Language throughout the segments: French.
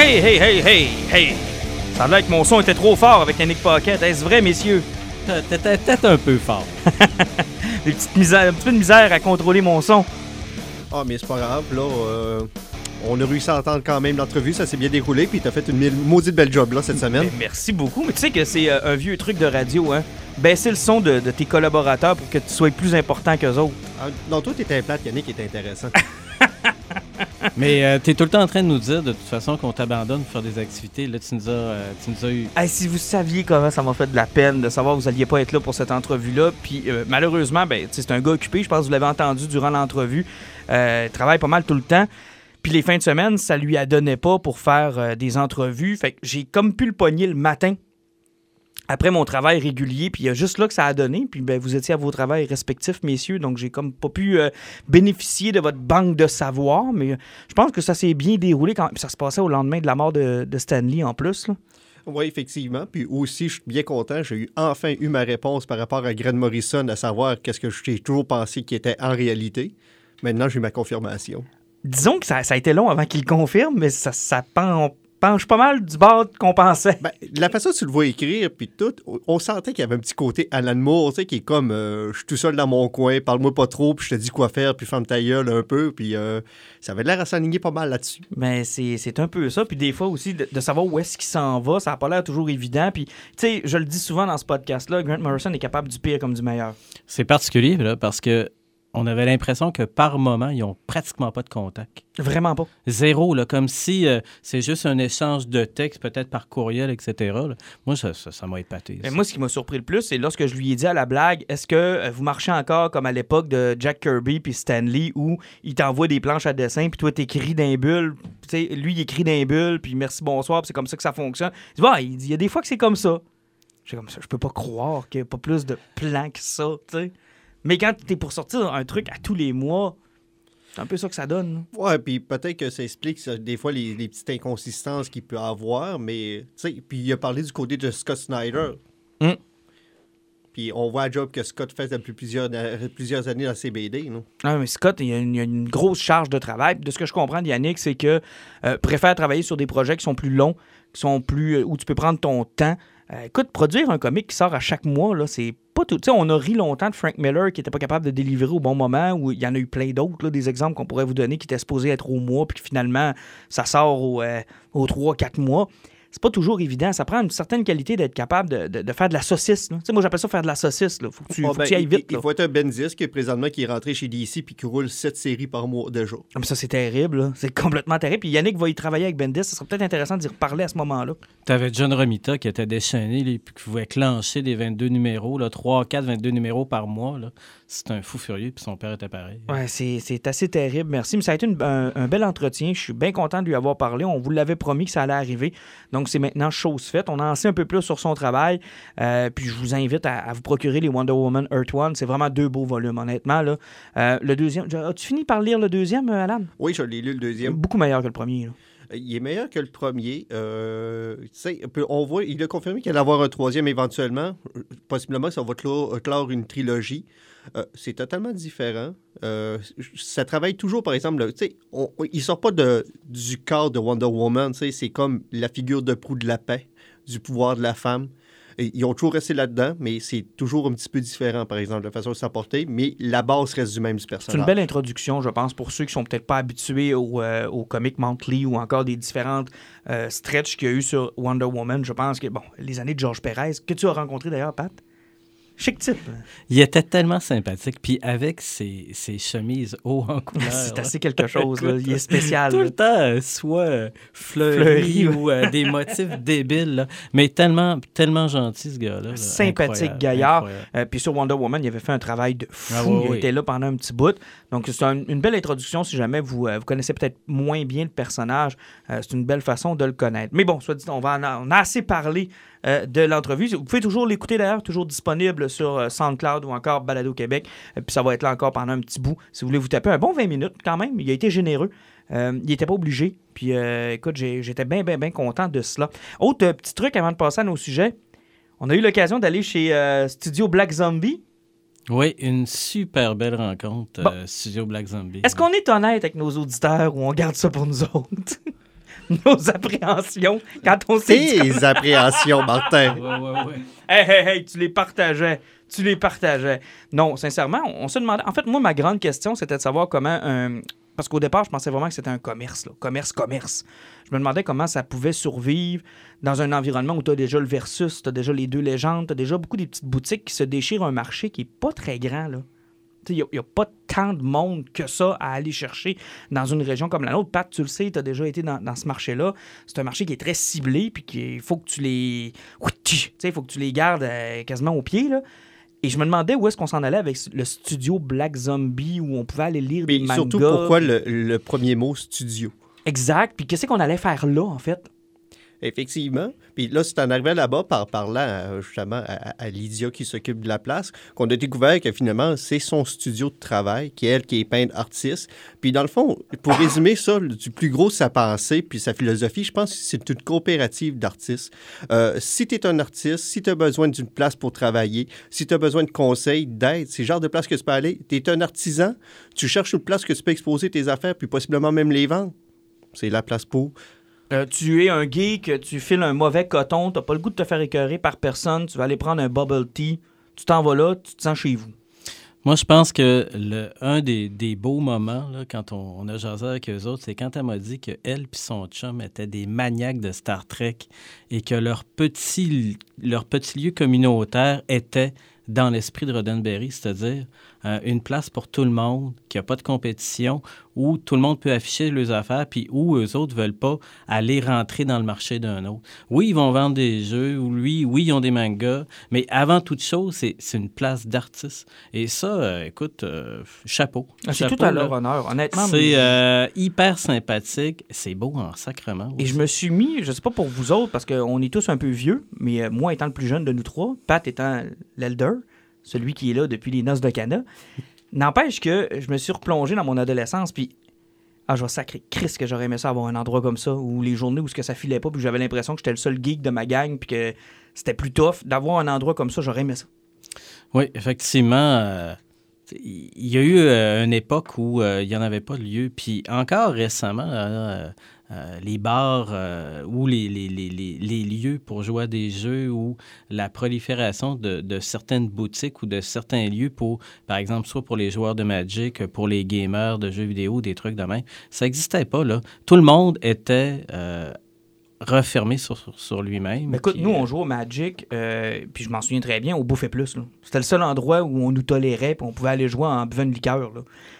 Hey, hey, hey, hey, hey! Ça a l'air que mon son était trop fort avec Yannick Pocket. Est-ce vrai, messieurs? T'étais peut-être un peu fort. Des petites misères, un petit peu de misère à contrôler mon son. Ah, mais c'est pas grave, là. euh, on a réussi à entendre quand même l'entrevue, ça s'est bien déroulé, puis t'as fait une maudite belle job, là, cette semaine. Mais merci beaucoup. Mais tu sais que c'est euh, un vieux truc de radio, hein? Baisser le son de, de tes collaborateurs pour que tu sois plus important qu'eux autres. Ah, non, toi, t'étais plate, Yannick était intéressant. Mais euh, t'es tout le temps en train de nous dire, de toute façon, qu'on t'abandonne pour faire des activités. Là, tu nous as, euh, tu nous as eu. Hey, si vous saviez comment ça m'a fait de la peine de savoir que vous alliez pas être là pour cette entrevue-là, puis euh, malheureusement, ben, tu c'est un gars occupé, je pense que vous l'avez entendu durant l'entrevue, euh, il travaille pas mal tout le temps. Puis les fins de semaine, ça lui a donné pas pour faire des entrevues. Fait que j'ai comme pu le pogner le matin après mon travail régulier. Puis il y a juste là que ça a donné. Puis ben, vous étiez à vos travails respectifs, messieurs. Donc j'ai comme pas pu euh, bénéficier de votre banque de savoir. Mais euh, je pense que ça s'est bien déroulé quand Puis ça se passait au lendemain de la mort de, de Stanley en plus. Là. oui, effectivement. Puis aussi, je suis bien content, j'ai eu enfin eu ma réponse par rapport à Grant Morrison, à savoir qu'est-ce que j'ai toujours pensé qu'il était en réalité. Maintenant, j'ai eu ma confirmation. Disons que ça, ça a été long avant qu'il confirme, mais ça, ça pen- penche pas mal du bord qu'on pensait. Ben, la façon dont tu le vois écrire, puis tout, on- sentait qu'il y avait un petit côté Alan Moore, tu sais, qui est comme euh, je suis tout seul dans mon coin, parle-moi pas trop, puis je te dis quoi faire, puis ferme ta gueule un peu, puis euh, ça avait l'air à s'aligner pas mal là-dessus. Mais c'est c'est un peu ça. Puis des fois aussi, de, de savoir où est-ce qu'il s'en va, ça n'a pas l'air toujours évident. Puis, tu sais, je le dis souvent dans ce podcast-là, Grant Morrison est capable du pire comme du meilleur. C'est particulier, là, parce que on avait l'impression que par moment, ils ont pratiquement pas de contact. Vraiment pas. Zéro, là, comme si euh, c'est juste un échange de texte, peut-être par courriel, etc. là. Moi, ça ça- ça m'a épaté. Mais moi, ce qui m'a surpris le plus, c'est lorsque je lui ai dit à la blague est-ce que euh, vous marchez encore comme à l'époque de Jack Kirby puis Stanley où il t'envoie des planches à dessin puis toi t'écris d'un bulle. Tu sais, lui, il écrit d'un bulle puis merci, bonsoir, c'est comme ça que ça fonctionne. Il dit Ouais, il dit il y a des fois que c'est comme ça. J'ai comme ça, je peux pas croire qu'il n'y a pas plus de plans que ça, tu sais. Mais quand t'es pour sortir un truc à tous les mois, c'est un peu ça que ça donne. Ouais, puis peut-être que ça explique ça, des fois les, les petites inconsistances qu'il peut avoir, mais tu sais, puis il a parlé du côté de Scott Snyder. Mm. Puis on voit le job que Scott fait depuis plusieurs, plusieurs années dans CBD. Non? Ah, mais Scott, il y, a une, il y a une grosse charge de travail. Puis De ce que je comprends de Yannick, c'est que euh, préfère travailler sur des projets qui sont plus longs, qui sont plus euh, où tu peux prendre ton temps. Euh, écoute, produire un comic qui sort à chaque mois, là, c'est on a ri longtemps de Frank Miller qui était pas capable de délivrer au bon moment, ou il y en a eu plein d'autres, des exemples qu'on pourrait vous donner qui étaient supposés être au mois, puis finalement, ça sort au, euh, aux 3-4 mois. C'est pas toujours évident. Ça prend une certaine qualité d'être capable de, de- de faire de la saucisse. là. Tu sais, moi, j'appelle ça faire de la saucisse. Là. Faut que tu, Ah, faut que ben, tu ailles il- vite. Il, faut être un Bendis qui est présentement qui est rentré chez DC puis qui roule 7 séries par mois déjà. Ah, mais ça, c'est terrible. là. C'est complètement terrible. Puis Yannick va y travailler avec Bendis. Ce serait peut-être intéressant d'y reparler à ce moment-là. T'avais John Romita qui était déchaîné, puis qui pouvait clencher des 22 numéros, là, 3, 4, 22 numéros par mois. C'est un fou furieux, puis son père était pareil. Ouais, c'est c'est assez terrible. Merci. Mais ça a été une- un, un bel entretien. Je suis bien content de lui avoir parlé. On vous l'avait promis que ça allait arriver. Donc, c'est maintenant chose faite. On en sait un peu plus sur son travail. Euh, puis, je vous invite à, à vous procurer les Wonder Woman Earth One. C'est vraiment deux beaux volumes, honnêtement. Là. Euh, le deuxième. As-tu fini par lire le deuxième, euh, Alan? Oui, je l'ai lu le deuxième. Beaucoup meilleur que le premier. là. Il est meilleur que le premier. Euh, on voit, il a confirmé qu'il allait avoir un troisième éventuellement. Possiblement, ça va clore, clore une trilogie. Euh, c'est totalement différent. Euh, ça travaille toujours, par exemple, le- tu sais, il sort pas de, du cadre de Wonder Woman. C'est comme la figure de proue de la paix, du pouvoir de la femme. Ils ont toujours resté là-dedans, mais c'est toujours un petit peu différent, par exemple, la façon de s'apporter. Mais la base reste du même du C'est personnage. une belle introduction, je pense, pour ceux qui sont peut-être pas habitués au, euh, comic monthly ou encore des différentes stretches qu'il y a eu sur Wonder Woman. Je pense que, bon, les années de George Perez, que tu as rencontré d'ailleurs, Pat? Chic type. Il était tellement sympathique. Puis avec ses, ses chemises haut en couleur. C'est assez quelque chose. là. Il est spécial. Tout là. le temps, euh, soit euh, fleuri, Fleuri, ou euh, des motifs débiles. là. Mais tellement, tellement gentil, ce gars-là. là. Sympathique Incroyable, gaillard. Euh, puis sur Wonder Woman, il avait fait un travail de fou. Ah oui, il oui. était là pendant un petit bout. Donc, c'est un- une belle introduction si jamais vous, euh, vous connaissez peut-être moins bien le personnage. C'est une belle façon de le connaître. Mais bon, soit dit, on, va en on a assez parlé euh, de l'entrevue. Vous pouvez toujours l'écouter d'ailleurs, toujours disponible sur euh, SoundCloud ou encore Balado Québec. Euh, puis ça va être là encore pendant un petit bout. Si vous voulez vous taper un bon 20 minutes quand même, il a été généreux. Euh, il n'était pas obligé. Puis euh, écoute, j'étais bien, bien, bien content de cela. Autre euh, petit truc avant de passer à nos sujets. On a eu l'occasion d'aller chez Studio Black Zombie. Oui, une super belle rencontre, Bon. Studio Black Zombie. Est-ce qu'on est honnête avec nos auditeurs ou on garde ça pour nous autres? nos appréhensions quand on s'est dit... Tes appréhensions, Martin. Ouais, ouais, ouais. Hey, hey, hey, tu les partageais. Tu les partageais. Non, sincèrement, on, on se demandait... En fait, moi, ma grande question, c'était de savoir comment... un- Parce qu'au départ, je pensais vraiment que c'était un commerce. Là. Commerce, commerce. Je me demandais comment ça pouvait survivre dans un environnement où tu as déjà le Versus, tu as déjà les deux légendes, tu as déjà beaucoup des petites boutiques qui se déchirent un marché qui est pas très grand. là. Il n'y a, pas tant de monde que ça à aller chercher dans une région comme la nôtre. Pat, tu le sais, tu as déjà été dans, dans ce marché-là. C'est un marché qui est très ciblé, puis qu'il faut que tu les. Il faut que tu les gardes euh, quasiment au pied. Là. Et je me demandais où est-ce qu'on s'en allait avec le studio Black Zombie, où on pouvait aller lire Mais des mangas. surtout, pourquoi le, le premier mot studio? Exact. Puis qu'est-ce qu'on allait faire là, en fait? Effectivement. Puis là, c'est en arrivant là-bas par parlant euh, justement à, à Lydia qui s'occupe de la place qu'on a découvert que finalement, c'est son studio de travail, qui est elle qui est peintre artiste. Puis dans le fond, pour résumer ça, du plus gros sa pensée puis sa philosophie, je pense que c'est une coopérative d'artistes. Euh, si tu es un artiste, si tu as besoin d'une place pour travailler, si tu as besoin de conseils, d'aide, c'est le genre de place que tu peux aller. Tu es un artisan, tu cherches une place que tu peux exposer tes affaires puis possiblement même les vendre. C'est la place pour. Euh, tu es un geek, tu files un mauvais coton, t'as pas le goût de te faire écœurer par personne, tu vas aller prendre un bubble tea, tu t'en vas là, tu te sens chez vous. Moi, je pense que le, un des, des beaux moments, quand on, on a jasé avec eux autres, c'est quand elle m'a dit qu'elle et son chum étaient des maniaques de Star Trek et que leur petit, leur petit lieu communautaire était dans l'esprit de Roddenberry, c'est-à-dire euh, une place pour tout le monde, qui a pas de compétition, où tout le monde peut afficher leurs affaires, puis où eux autres veulent pas aller rentrer dans le marché d'un autre. Oui, ils vont vendre des jeux, ou lui, oui, ils ont des mangas, mais avant toute chose, c'est c'est une place d'artiste. Et ça, euh, écoute, euh, chapeau. Ah, C'est tout à leur honneur, honnêtement. C'est hyper sympathique. C'est beau en sacrement. Et je me suis mis, je sais pas pour vous autres, parce qu'on est tous un peu vieux, mais moi étant le plus jeune de nous trois, Pat étant l'elder, celui qui est là depuis les noces de Cana, n'empêche que je me suis replongé dans mon adolescence, puis ah, je vais sacrer Chris que j'aurais aimé ça avoir un endroit comme ça, où les journées où ce que ça filait pas, puis j'avais l'impression que j'étais le seul geek de ma gang, puis que c'était plus tough. D'avoir un endroit comme ça, j'aurais aimé ça. Oui, effectivement. euh, il y a eu euh, une époque où euh, il n'y en avait pas de lieu. Puis encore récemment, euh, les bars euh, ou les, lieux pour jouer à des jeux ou la prolifération de, de certaines boutiques ou de certains lieux pour, par exemple, soit pour les joueurs de Magic, pour les gamers de jeux vidéo, des trucs de même, ça n'existait pas, là. Tout le monde était euh, refermé sur, sur, sur lui-même. Mais écoute, puis, nous, on jouait au Magic, euh, puis je m'en souviens très bien, au Bouffet Plus. C'était le seul endroit où on nous tolérait, puis on pouvait aller jouer en buvant une liqueur.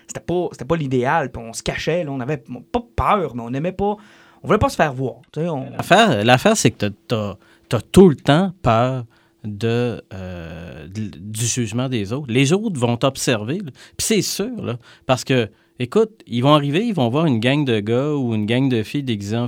C'était pas, pas l'idéal, puis on se cachait. Là. On avait pas peur, mais on aimait pas. On voulait pas se faire voir. on- L'affaire, c'est que tu as, tout le temps peur de, euh, de- du jugement des autres. Les autres vont t'observer. Puis c'est sûr, là, parce que, écoute, ils vont arriver, ils vont voir une gang de gars ou une gang de filles déguisées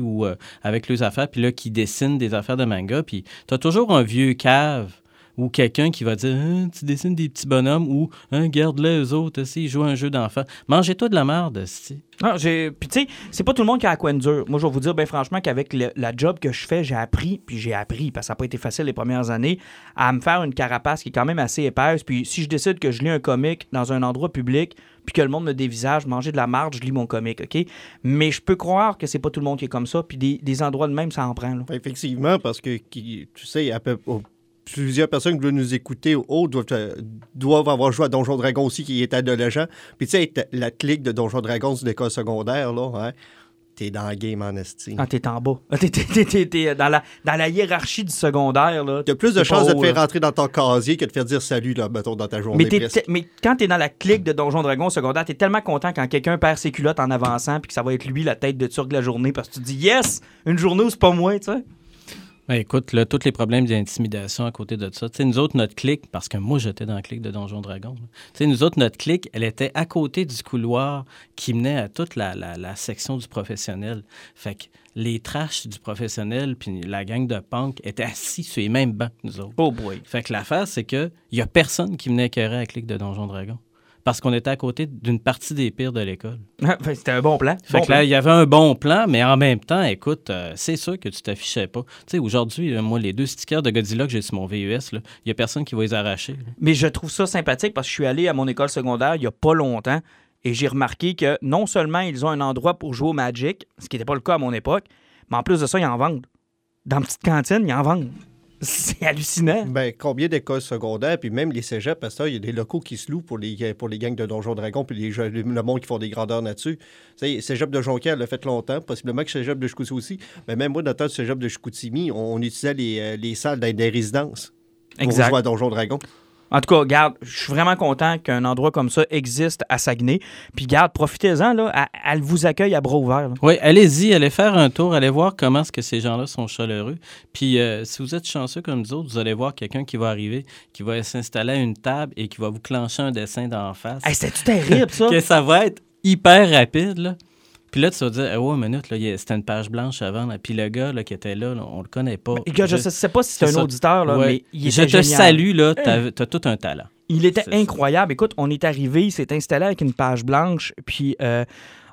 ou euh, avec leurs affaires, puis là, qui dessinent des affaires de manga. Puis tu as toujours un vieux cave ou quelqu'un qui va dire Hein, Tu dessines des petits bonhommes ou hein, Garde-les, eux autres, aussi, ils jouent à un jeu d'enfant. Mangez-toi de la merde, esti. Non, j'ai. Puis tu sais, c'est pas tout le monde qui a la coin dure. Moi, je vais vous dire, bien franchement, qu'avec le- la job que je fais, j'ai appris, puis j'ai appris, parce que ça n'a pas été facile les premières années, à me faire une carapace qui est quand même assez épaisse. Puis si je décide que je lis un comic dans un endroit public, puis que le monde me dévisage, manger de la marde, je lis mon comic, OK? Mais je peux croire que c'est pas tout le monde qui est comme ça, puis des, des endroits de même, ça en prend. là. Effectivement, parce que, qui- tu sais, à peu- plusieurs personnes qui veulent nous écouter ou autres doivent, euh, doivent avoir joué à Donjon Dragon aussi qui est adolescent. Puis tu sais, la clique de Donjon Dragon sur l'école secondaire, là, hein, t'es dans la game en esti. Ah, t'es en bas. T'es, t'es- t'es- t'es- dans, la, dans la hiérarchie du secondaire. Là. T'as plus de chances de te faire rentrer dans ton casier que de faire dire salut, là, mettons, dans ta journée Mais, t'es quand t'es dans la clique de Donjon Dragon secondaire, t'es tellement content quand quelqu'un perd ses culottes en avançant puis que ça va être lui la tête de turc de la journée parce que tu te dis yes, une journée où c'est pas moi, tu sais. Ben, écoute, là, tous les problèmes d'intimidation à côté de ça. Tu sais, nous autres, notre clique, parce que moi, j'étais dans la clique de Donjon Dragon. sais, nous autres, notre clique, elle était à côté du couloir qui menait à toute la, la- la section du professionnel. Fait que les trashs du professionnel puis la gang de punk étaient assis sur les mêmes bancs que nous autres. Oh boy. Fait que l'affaire, c'est que il y a personne qui venait écœurer à la clique de Donjon Dragon. Parce qu'on était à côté d'une partie des pires de l'école. Fait, C'était un bon plan. Fait Bon que là, il y avait un bon plan, mais en même temps, écoute, euh, c'est sûr que tu t'affichais pas. Tu sais, aujourd'hui, euh, moi, les deux stickers de Godzilla que j'ai sur mon VUS, il y a personne qui va les arracher. là. Mais je trouve ça sympathique parce que je suis allé à mon école secondaire il y a pas longtemps et j'ai remarqué que non seulement ils ont un endroit pour jouer au Magic, ce qui n'était pas le cas à mon époque, mais en plus de ça, ils en vendent. Dans une petite cantine, ils en vendent. C'est hallucinant. Ben, combien d'écoles secondaires, puis même les cégeps, parce que il y a des locaux qui se louent pour les, pour les gangs de Donjon Dragon, puis les, jeux- le monde qui font des grandeurs là-dessus. Cégep de Jonquière l'a fait longtemps, possiblement que cégep de Chicoutimi aussi. Mais même moi, dans le temps du cégep de Chicoutimi, on, on utilisait les, euh, les salles des résidences pour Exact. jouer à Donjon Dragon. En tout cas, regarde, je suis vraiment content qu'un endroit comme ça existe à Saguenay. Puis, garde, profitez-en, là. Elle, vous accueille à bras ouverts. là. Oui, allez-y, allez faire un tour, allez voir comment est-ce que ces gens-là sont chaleureux. Puis, euh, si vous êtes chanceux comme nous autres, vous allez voir quelqu'un qui va arriver, qui va s'installer à une table et qui va vous clencher un dessin d'en face. Hey, C'était-tu terrible, ça? que ça va être hyper rapide, là. Puis là, tu vas dire, ah ouais, minute, là, c'était une page blanche avant. là. Puis le gars là, qui était là, là, on le connaît pas. Les gars, je sais, sais pas si c'est un ça. auditeur, là, Ouais. mais il je était te génial. salue, là, t'as as tout un talent. Il était ça. incroyable. Écoute, on est arrivé, il s'est installé avec une page blanche, puis euh,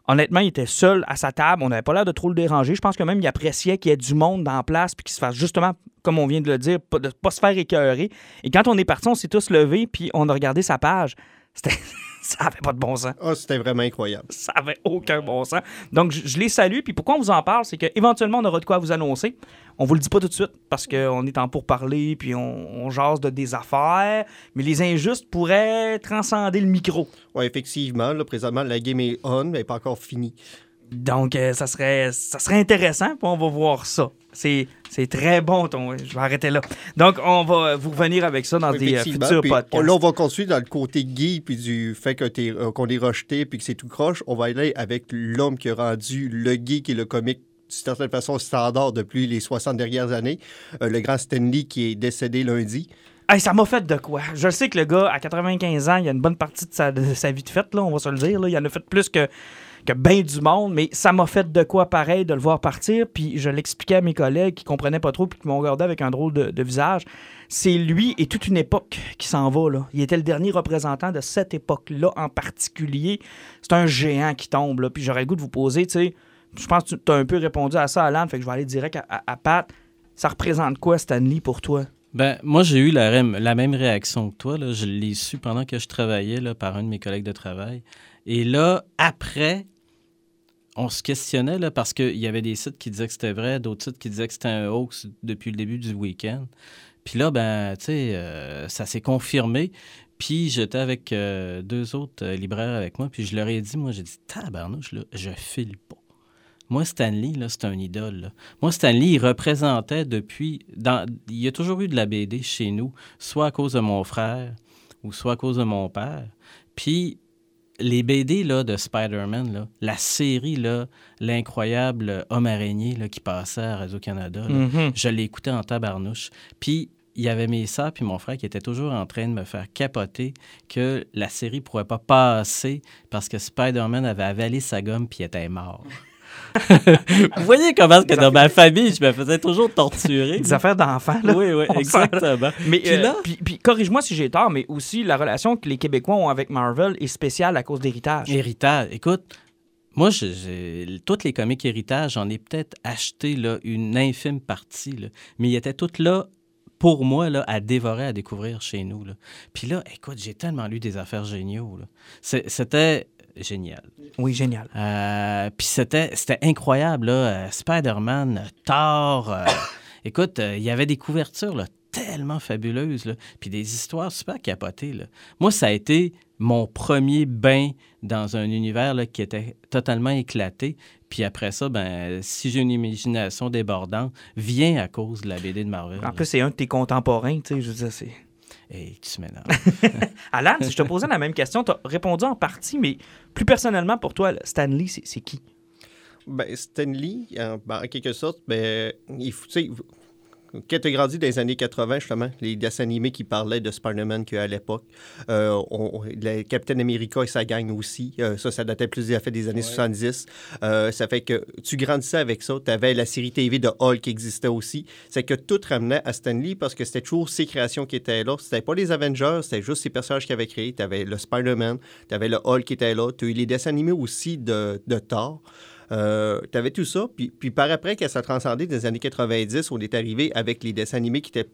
honnêtement, il était seul à sa table. On n'avait pas l'air de trop le déranger. Je pense que même il appréciait qu'il y ait du monde dans la place, puis qu'il se fasse justement, comme on vient de le dire, pas, de pas se faire écœurer. Et quand on est parti, on s'est tous levés, puis on a regardé sa page. C'était... Ça avait pas de bon sens. Ah, c'était vraiment incroyable. Ça avait aucun bon sens. Donc, je, je les salue. Puis pourquoi on vous en parle, c'est qu'éventuellement, on aura de quoi vous annoncer. On vous le dit pas tout de suite parce qu'on est en pourparler, puis on, on jase de des affaires. Mais les injustes pourraient transcender le micro. Oui, effectivement, là, présentement, la game est on, mais elle n'est pas encore finie. Donc, euh, ça, serait, ça serait intéressant, puis on va voir ça. C'est, c'est très bon, ton. Je vais arrêter là. Donc, on va vous revenir avec ça dans des euh, futurs Puis, podcasts. Là, on va continuer dans le côté gay, puis du fait que t'es- euh, qu'on est rejeté, puis que c'est tout croche. On va aller avec l'homme qui a rendu le gay, qui est le comique d'une certaine façon standard depuis les 60 dernières années. Euh, le grand Stanley qui est décédé lundi. Hey, ça m'a fait de quoi? Je sais que le gars, à 95 ans, il a une bonne partie de sa, de sa vie de fête, là, on va se le dire. Là. Il en a fait plus que, que bien du monde, mais ça m'a fait de quoi pareil de le voir partir. Puis je l'expliquais à mes collègues qui comprenaient pas trop puis qui m'ont regardé avec un drôle de, visage. C'est lui et toute une époque qui s'en va. Il était le dernier représentant de cette époque-là en particulier. C'est un géant qui tombe. Puis j'aurais le goût de vous poser, tu sais, je pense que tu as un peu répondu à ça, Alan, fait que je vais aller direct à, Pat. Ça représente quoi, Stanley, pour toi? Ben, moi, j'ai eu la, même réaction que toi. Là. Je l'ai su pendant que je travaillais par un de mes collègues de travail. Et là, après, on se questionnait parce qu'il y avait des sites qui disaient que c'était vrai, d'autres sites qui disaient que c'était un hoax depuis le début du week-end. Puis là, ben, tu sais, euh, ça s'est confirmé. Puis j'étais avec euh, deux autres euh, libraires avec moi, puis je leur ai dit, moi, j'ai dit, tabarnouche, là, je file pas. Moi, Stanley, là, c'est un idole. là. Moi, Stanley, il représentait depuis... Il y a toujours eu de la BD chez nous, soit à cause de mon frère ou soit à cause de mon père. Puis les BD là, de Spider-Man, la série, l'incroyable Homme araignée là, qui passait à Radio-Canada, Mhm. je l'écoutais en tabarnouche. Puis il y avait mes sœurs puis mon frère qui étaient toujours en train de me faire capoter que la série pourrait pas passer parce que Spider-Man avait avalé sa gomme puis était mort. Vous voyez comment que dans ma famille, je me faisais toujours torturer. Des affaires d'enfants, là. Oui, oui, exactement. Mais Puis euh, là- puis, puis corrige-moi si j'ai tort, mais aussi la relation que les Québécois ont avec Marvel est spéciale à cause d'héritage. Héritage. Écoute, moi, je- j'ai- toutes les comics héritage, j'en ai peut-être acheté là, une infime partie, là. mais ils étaient toutes là pour moi là, à dévorer, à découvrir chez nous. Là. Puis là, écoute, j'ai tellement lu des affaires géniaux. C'était génial. Oui, génial. Euh, puis c'était c'était incroyable, là. Euh, Spider-Man, Thor. euh, écoute, il y avait des couvertures, là. tellement fabuleuses, là, puis des histoires super capotées. Là. Moi, ça a été mon premier bain dans un univers là, qui était totalement éclaté. Puis après ça, ben, si j'ai une imagination débordante, vient à cause de la BD de Marvel. En plus, c'est un de tes contemporains, tu sais, je veux dire, c'est... Hey, tu m'énerves. Alan, si je te posais la même question, tu as répondu en partie, mais plus personnellement pour toi, Stanley, c'est qui? Ben, Stanley, en, ben, en quelque sorte, ben, il faut, tu sais, quand tu as grandi dans les années 80, justement, les dessins animés qui parlaient de Spider-Man qu'à l'époque, euh, Captain America et sa gang aussi, euh, ça, ça datait plus des, fait des années 70. Euh, ça fait que tu grandissais avec ça. Tu avais la série TV de Hulk qui existait aussi. C'est que tout ramenait à Stanley parce que c'était toujours ses créations qui étaient là. C'était pas les Avengers, c'était juste ses personnages qu'il avait créés. Tu avais le Spider-Man, tu avais le Hulk qui était là. Tu as eu les dessins animés aussi de, de Thor. Euh, tu avais tout ça? Puis, puis par après, quand ça dans les années 90, on est arrivé avec les dessins animés qui étaient.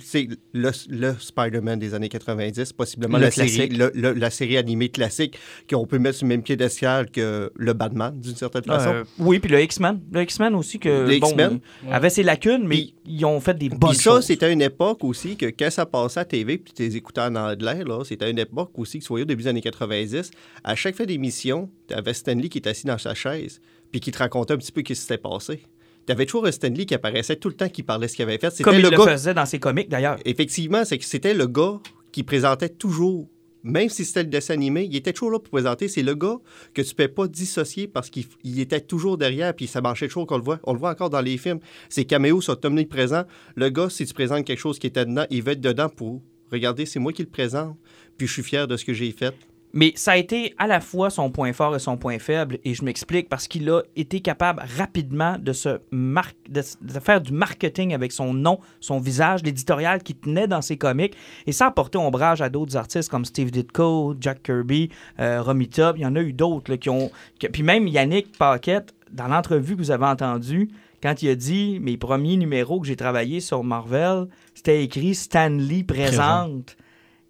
C'est le, le Spider-Man des années 90, possiblement Le la série, classique. le- le- la série animée classique qu'on peut mettre sur le même piédestal que le Batman, d'une certaine façon. Euh, oui, puis le X-Men. Le X-Men aussi, que, Le bon, avait ses lacunes, mais ils ont fait des bonnes ça, choses. c'était une époque aussi que quand ça passait à TV, puis tu les écoutais en anglais, là, c'était une époque aussi que, soyez au début des années 90, à chaque fin d'émission, tu avais Stanley qui était assis dans sa chaise, puis qui te racontait un petit peu ce qui s'était passé. Tu avais toujours un Stanley qui apparaissait tout le temps qui parlait ce qu'il avait fait. C'était Comme il le le gars. faisait dans ses comics, d'ailleurs. Effectivement, c'est que c'était le gars qui présentait toujours. Même si c'était le dessin animé, il était toujours là pour présenter. C'est le gars que tu ne peux pas dissocier parce qu'il il était toujours derrière, puis ça marchait toujours qu'on le voit. On le voit encore dans les films. Ses caméos sont omniprésents. Le gars, si tu présentes quelque chose qui était dedans, il va être dedans pour regarder, c'est moi qui le présente, puis je suis fier de ce que j'ai fait. Mais ça a été à la fois son point fort et son point faible, et je m'explique parce qu'il a été capable rapidement de se mar- de, de faire du marketing avec son nom, son visage, l'éditorial qui tenait dans ses comics, et ça a porté ombrage à d'autres artistes comme Steve Ditko, Jack Kirby, euh, Romita, il y en a eu d'autres qui ont... puis même Yannick Paquette, dans l'entrevue que vous avez entendue, quand il a dit mes premiers numéros que j'ai travaillé sur Marvel, c'était écrit Stanley présente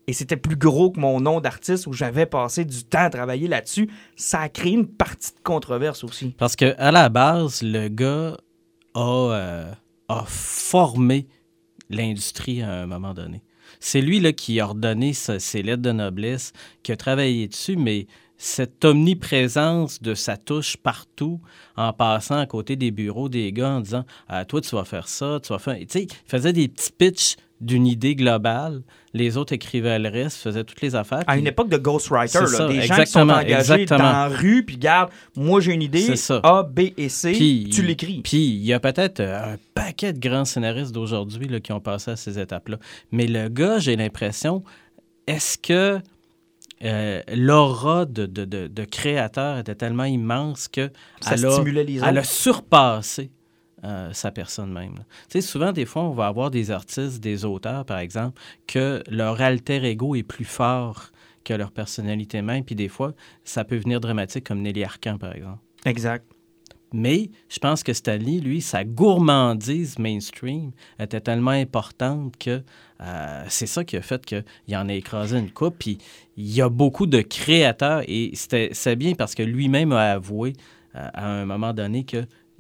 et c'était plus gros que mon nom d'artiste où j'avais passé du temps à travailler là-dessus, ça a créé une partie de controverse aussi. Parce que à la base, le gars a, euh, formé l'industrie à un moment donné. C'est lui qui a ordonné ses lettres de noblesse, qui a travaillé dessus, mais cette omniprésence de sa touche partout, en passant à côté des bureaux des gars, en disant ah, Toi, tu vas faire ça, tu vas faire. Tu sais, il faisait des petits pitchs d'une idée globale. Les autres écrivaient le reste, faisaient toutes les affaires. À une époque de ghostwriter, là, ça, des gens qui sont engagés exactement. dans la rue, puis garde, moi j'ai une idée, ça. A, B et C, Puis- tu l'écris. Puis il y a peut-être euh, un paquet de grands scénaristes d'aujourd'hui qui ont passé à ces étapes-là. Mais le gars, j'ai l'impression, est-ce que euh, l'aura de, de, de- de créateur était tellement immense que Ça elle a, stimulait les elle a surpassé euh, sa personne même. Tu sais, souvent, des fois, on va avoir des artistes, des auteurs, par exemple, que leur alter ego est plus fort que leur personnalité même. Puis des fois, ça peut venir dramatique, comme Nelly Arcan, par exemple. Exact. Mais je pense que Stanley, lui, sa gourmandise mainstream était tellement importante que euh, c'est ça qui a fait qu'il en a écrasé une coupe. Puis il y a beaucoup de créateurs et c'était c'est bien parce que lui-même a avoué euh, à un moment donné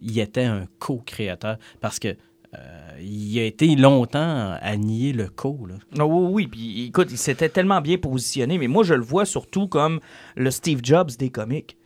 qu'il était un co-créateur parce que euh, il a été longtemps à nier le co. Là. Oui, oui, puis écoute, il s'était tellement bien positionné, mais moi je le vois surtout comme le Steve Jobs des comics.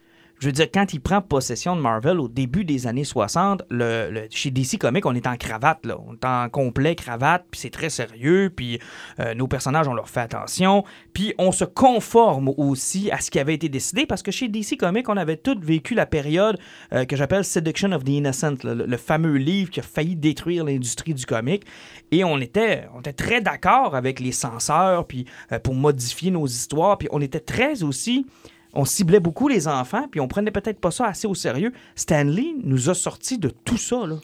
Je veux dire, quand il prend possession de Marvel au début des années 60, le, chez DC Comics, on est en cravate, là. On est en complet cravate, puis c'est très sérieux, puis euh, nos personnages, on leur fait attention, puis on se conforme aussi à ce qui avait été décidé, parce que chez DC Comics, on avait tous vécu la période euh, que j'appelle Seduction of the Innocent, le fameux livre qui a failli détruire l'industrie du comic, et on était, on était très d'accord avec les censeurs, puis euh, pour modifier nos histoires, puis on était très aussi on ciblait beaucoup les enfants, puis on prenait peut-être pas ça assez au sérieux. Stanley nous a sorti de tout ça. Là.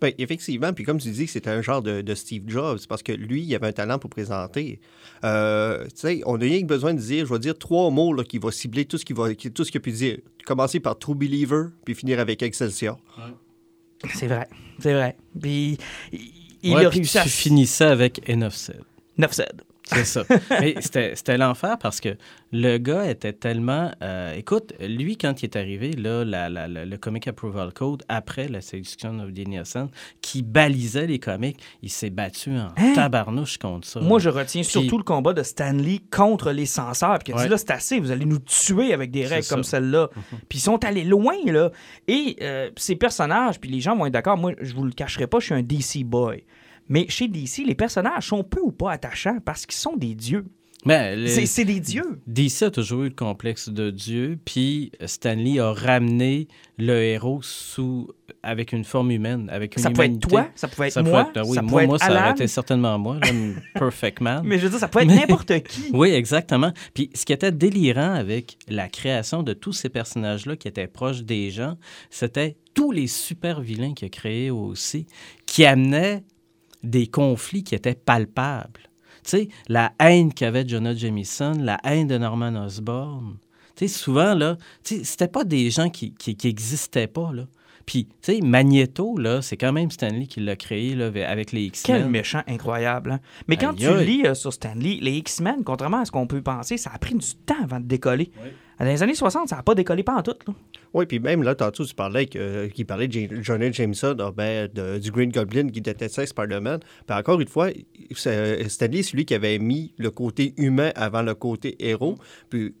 Ben, effectivement, puis comme tu dis, c'était un genre de, Steve Jobs, parce que lui, il avait un talent pour présenter. Euh, tu sais, on n'a rien que besoin de dire, je vais dire trois mots là, qui vont cibler tout ce qu'il va, tout ce qu'il peut dire. Commencer par True Believer, puis finir avec Excelsior. C'est vrai, c'est vrai. Puis il, a réussi à... Tu finissais avec N9Z. 9Z. C'est ça. Mais c'était l'enfer parce que le gars était tellement. euh, écoute, lui, quand il est arrivé, là, la- la- la- le Comic Approval Code, après la sélection of the Nielsen, qui balisait les comics, il s'est battu en Hein? tabarnouche contre ça. Moi, là. je retiens Puis- surtout le combat de Stanley contre les censeurs. Puis il a dit là, c'est assez, vous allez nous tuer avec des règles. Mhm. comme celle-là. Puis ils sont allés loin, là. Et euh, ces personnages, puis les gens vont être d'accord, moi, je vous le cacherai pas, je suis un DC boy. Mais chez DC, les personnages sont peu ou pas attachants parce qu'ils sont des dieux. Le- C'est des dieux. DC a toujours eu le complexe de Dieu, puis Stanley a ramené le héros sous avec une forme humaine, avec une Ça pouvait être humanité. toi, ça pouvait être Ça moi, être- oui, ça moi, pouvait moi, être ça aurait été certainement moi, le Perfect Man. Mais je veux dire, ça pouvait être Mais- n'importe qui. Oui, exactement. Puis ce qui était délirant avec la création de tous ces personnages-là qui étaient proches des gens, c'était tous les super vilains qu'il a créés aussi, qui amenaient des conflits qui étaient palpables. Tu sais, la haine qu'avait Jonah Jameson, la haine de Norman Osborn. Tu sais, souvent, là, tu sais, c'était pas des gens qui, qui, qui existaient pas, là. Puis, tu sais, Magneto, là, c'est quand même Stanley qui l'a créé, là, avec les Quel X-Men. méchant incroyable. hein. Mais quand Aïe, tu lis euh, sur Stanley, les X-Men, contrairement à ce qu'on peut penser, ça a pris du temps avant de décoller. Dans les années 60, ça n'a pas décollé pas en tout. Là. Oui, puis même là, tantôt, tu parlais que, qu'il parlait de Jonah Jameson, ah, ben, du Green Goblin qui détestait Spider-Man. Puis encore une fois, c'est- Stanley, c'est lui qui avait mis le côté humain avant le côté héros. Puis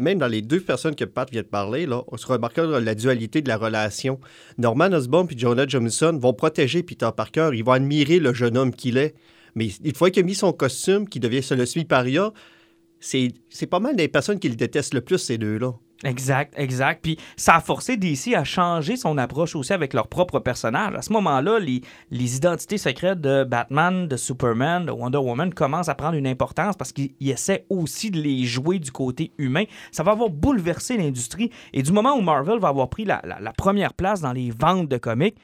même dans les deux personnes que Pat vient de parler, là, on se remarque la dualité de la relation. Norman Osborn puis Jonah Jameson vont protéger Peter Parker, ils vont admirer le jeune homme qu'il est. Mais une fois qu'il a mis son costume, qui devient le paria c'est pas mal des personnes qui le détestent le plus, ces deux-là. Exact, exact. Puis ça a forcé DC à changer son approche aussi avec leurs propres personnages. À ce moment-là, les, les identités secrètes de Batman, de Superman, de Wonder Woman commencent à prendre une importance parce qu'ils ils essaient aussi de les jouer du côté humain. Ça va avoir bouleversé l'industrie. Et du moment où Marvel va avoir pris la, la- la première place dans les ventes de comics,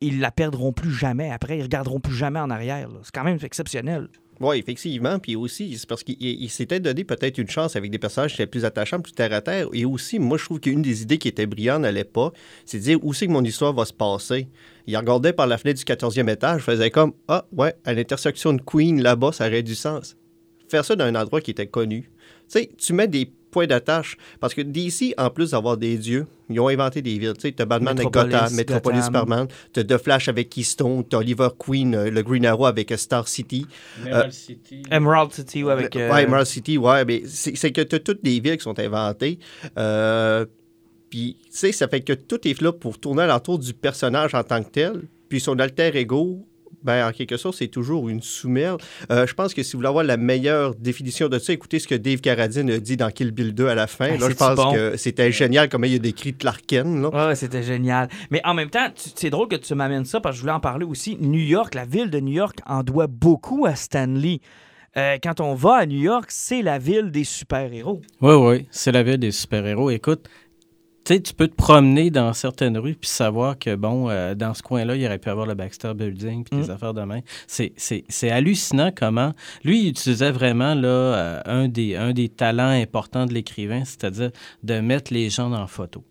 ils la perdront plus jamais après. Ils regarderont plus jamais en arrière. C'est quand même exceptionnel. Oui, effectivement. Puis aussi, c'est parce qu'il il- il s'était donné peut-être une chance avec des personnages qui étaient plus attachants, plus terre à terre. Et aussi, moi, je trouve qu'une des idées qui était brillante à l'époque, c'est de dire où c'est que mon histoire va se passer. Il regardait par la fenêtre du 14e étage, faisait comme Ah, ouais, à l'intersection de Queen, là-bas, ça aurait du sens. Faire ça dans un endroit qui était connu. Tu sais, tu mets des points d'attache. Parce que DC, en plus d'avoir des dieux, ils ont inventé des villes. Tu sais, t'as Batman avec Gotham, Metropolis. Superman, t'as The Flash avec Keystone, t'as Oliver Queen, euh, le Green Arrow avec euh, Star City. Emerald City. Emerald City ou avec. euh, Ouais, Emerald City, ouais, mais c'est que tu as toutes des villes qui sont inventées. Euh, puis, tu sais, ça fait que tout est là pour tourner alentour du personnage en tant que tel. Puis son alter ego, ben, en quelque sorte, c'est toujours une soumelle. Euh, je pense que si vous voulez avoir la meilleure définition de ça, écoutez ce que Dave Carradine a dit dans Kill Bill 2 à la fin. Ah, là, je pense bon? que c'était génial comment il a décrit Clark Kent. Là. Ouais, c'était génial. Mais en même temps, c'est drôle que tu m'amènes ça parce que je voulais en parler aussi. New York, la ville de New York en doit beaucoup à Stanley. Euh, quand on va à New York, c'est la ville des super-héros. Oui, oui, c'est la ville des super-héros. Écoute, tu sais, tu peux te promener dans certaines rues puis savoir que, bon, euh, dans ce coin-là, il aurait pu avoir le Baxter Building puis des Mm. affaires de main. C'est, hallucinant comment... Lui, il utilisait vraiment là, euh, un, des, un des talents importants de l'écrivain, c'est-à-dire de mettre les gens en photo.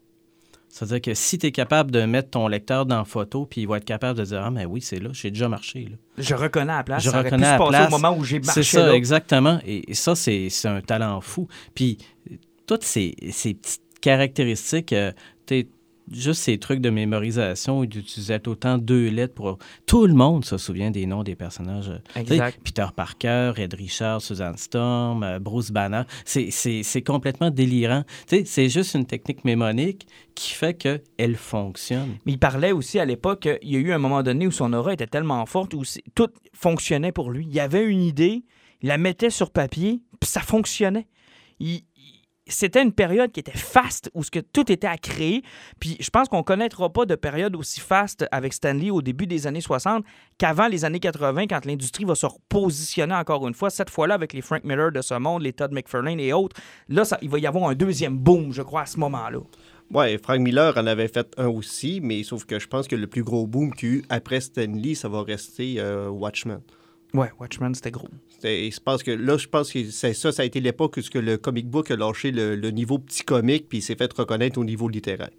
C'est-à-dire que si tu es capable de mettre ton lecteur dans photo, puis il va être capable de dire Ah, mais oui, c'est là, j'ai déjà marché. Là. Je reconnais à la place. Je ça reconnais pu à se place. au moment où j'ai marché C'est ça, là. exactement. Et, et ça, c'est un talent fou. Puis, toutes ces, ces petites caractéristiques, euh, t'es- juste ces trucs de mémorisation, d'utiliser autant deux lettres pour... Tout le monde se souvient des noms des personnages. euh, Exact. Peter Parker, Ed Richard, Susan Storm, euh, Bruce Banner. C'est- complètement délirant. Tu sais, C'est juste une technique mémonique qui fait qu'elle fonctionne. Mais il parlait aussi à l'époque qu'il y a eu un moment donné où son aura était tellement forte où tout fonctionnait pour lui. Il avait une idée, il la mettait sur papier, puis ça fonctionnait. Il- il- c'était une période qui était faste, où tout était à créer. Puis je pense qu'on ne connaîtra pas de période aussi faste avec Stanley au début des années 60 qu'avant les années 80, quand l'industrie va se repositionner encore une fois, cette fois-là avec les Frank Miller de ce monde, les Todd McFarlane et autres. Là, ça- il va y avoir un deuxième boom, je crois, à ce moment-là. Ouais, Frank Miller en avait fait un aussi, mais sauf que je pense que le plus gros boom qu'il y a eu après Stanley, ça va rester euh, Watchmen. Ouais, Watchmen, c'était gros. C'est- Je pense que là, je pense que c'est ça, ça a été l'époque où ce que le comic book a lâché le, le niveau petit comique, puis il s'est fait reconnaître au niveau littéraire.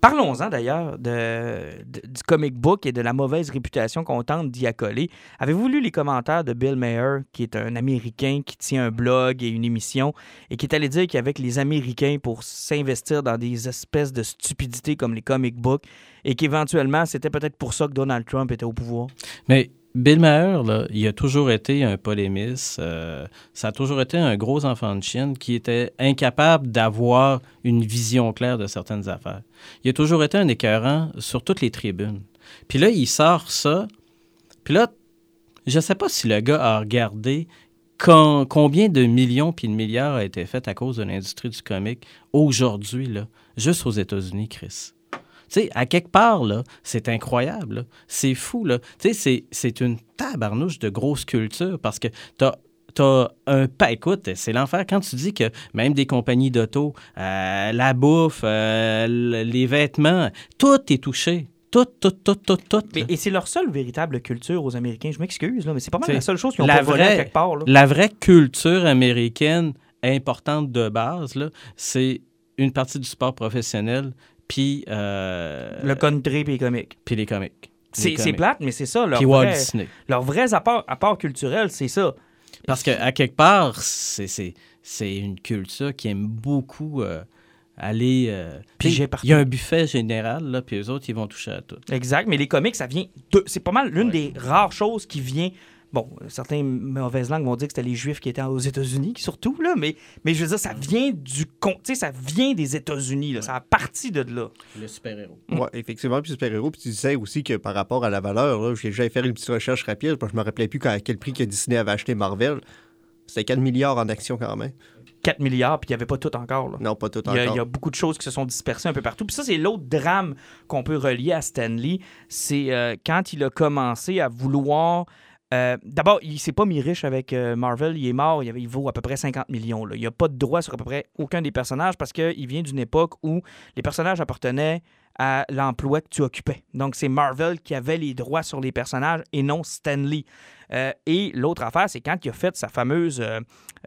Parlons-en d'ailleurs de, de- du comic book et de la mauvaise réputation qu'on tente d'y accoler. Avez-vous lu les commentaires de Bill Maher, qui est un Américain qui tient un blog et une émission, et qui est allé dire qu'avec les Américains, pour s'investir dans des espèces de stupidités comme les comic books, et qu'éventuellement, c'était peut-être pour ça que Donald Trump était au pouvoir? Mais Bill Maher, il a toujours été un polémiste. euh, ça a toujours été un gros enfant de chienne qui était incapable d'avoir une vision claire de certaines affaires. Il a toujours été un écœurant sur toutes les tribunes. Puis là, il sort ça. Puis là, je sais pas si le gars a regardé combien de millions puis de milliards a été fait à cause de l'industrie du comic aujourd'hui, juste aux États-Unis, Chris. Tu sais, à quelque part, là, c'est incroyable. C'est fou, là. Tu sais, c'est- une tabarnouche de grosse culture parce que t'as T'as un pas. Écoute, c'est l'enfer. Quand tu dis que même des compagnies d'auto, euh, la bouffe, euh, les vêtements, tout est touché. Tout, tout, tout, tout, tout. Mais, et c'est leur seule véritable culture aux Américains. Je m'excuse, mais c'est pas mal la seule chose qu'ils ont la pas vraie- quelque part. là. La vraie culture américaine importante de base, c'est une partie du sport professionnel, puis euh, Le country et les comics. puis les comics. Les C'est plate, mais c'est ça. Leur Puis Walt vrai, Disney. leur vrai apport, apport culturel, c'est ça. Parce qu'à quelque part, c'est- c'est c'est une culture qui aime beaucoup euh, aller. euh, Piger puis partout. Il y a un buffet général, là, puis eux autres, ils vont toucher à tout. Exact, mais les comics, ça vient de... C'est pas mal l'une des rares choses qui vient... Bon, certains mauvaises langues vont dire que c'était les Juifs qui étaient aux États-Unis, surtout, là, mais, mais je veux dire, ça vient du... sais, ça vient des États-Unis, là, ça a parti de là. Le super-héros. Oui, effectivement, puis super-héros. Puis tu disais aussi que par rapport à la valeur, là, j'ai j'allais faire une petite recherche rapide, parce que je me rappelais plus à quel prix que Disney avait acheté Marvel. C'était 4 milliards en actions quand même. 4 milliards, puis il n'y avait pas tout encore, là. Non, pas tout Il y, a, encore. il y a beaucoup de choses qui se sont dispersées un peu partout. Puis ça, c'est l'autre drame qu'on peut relier à Stanley. C'est euh, quand il a commencé à vouloir. Euh, D'abord, il s'est pas mis riche avec euh, Marvel. Il est mort. Il, vaut à peu près 50 millions. Il n'a pas de droit sur à peu près aucun des personnages parce qu'il vient d'une époque où les personnages appartenaient à l'emploi que tu occupais. Donc, c'est Marvel qui avait les droits sur les personnages et non Stanley. Euh, et l'autre affaire, c'est quand il a fait sa fameuse, euh,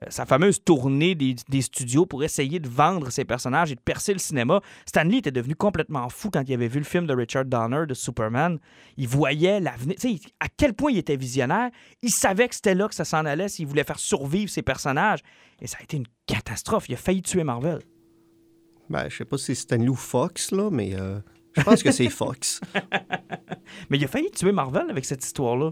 euh, sa fameuse tournée des, des studios pour essayer de vendre ses personnages et de percer le cinéma. Stanley était devenu complètement fou quand il avait vu le film de Richard Donner de Superman. Il voyait l'avenir. Tu sais, à quel point il était visionnaire. Il savait que c'était là que ça s'en allait s'il voulait faire survivre ses personnages. Et ça a été une catastrophe. Il a failli tuer Marvel. Ben, je sais pas si c'est Stanley ou Fox, là, mais euh, je pense que c'est Fox. Mais il a failli tuer Marvel avec cette histoire-là.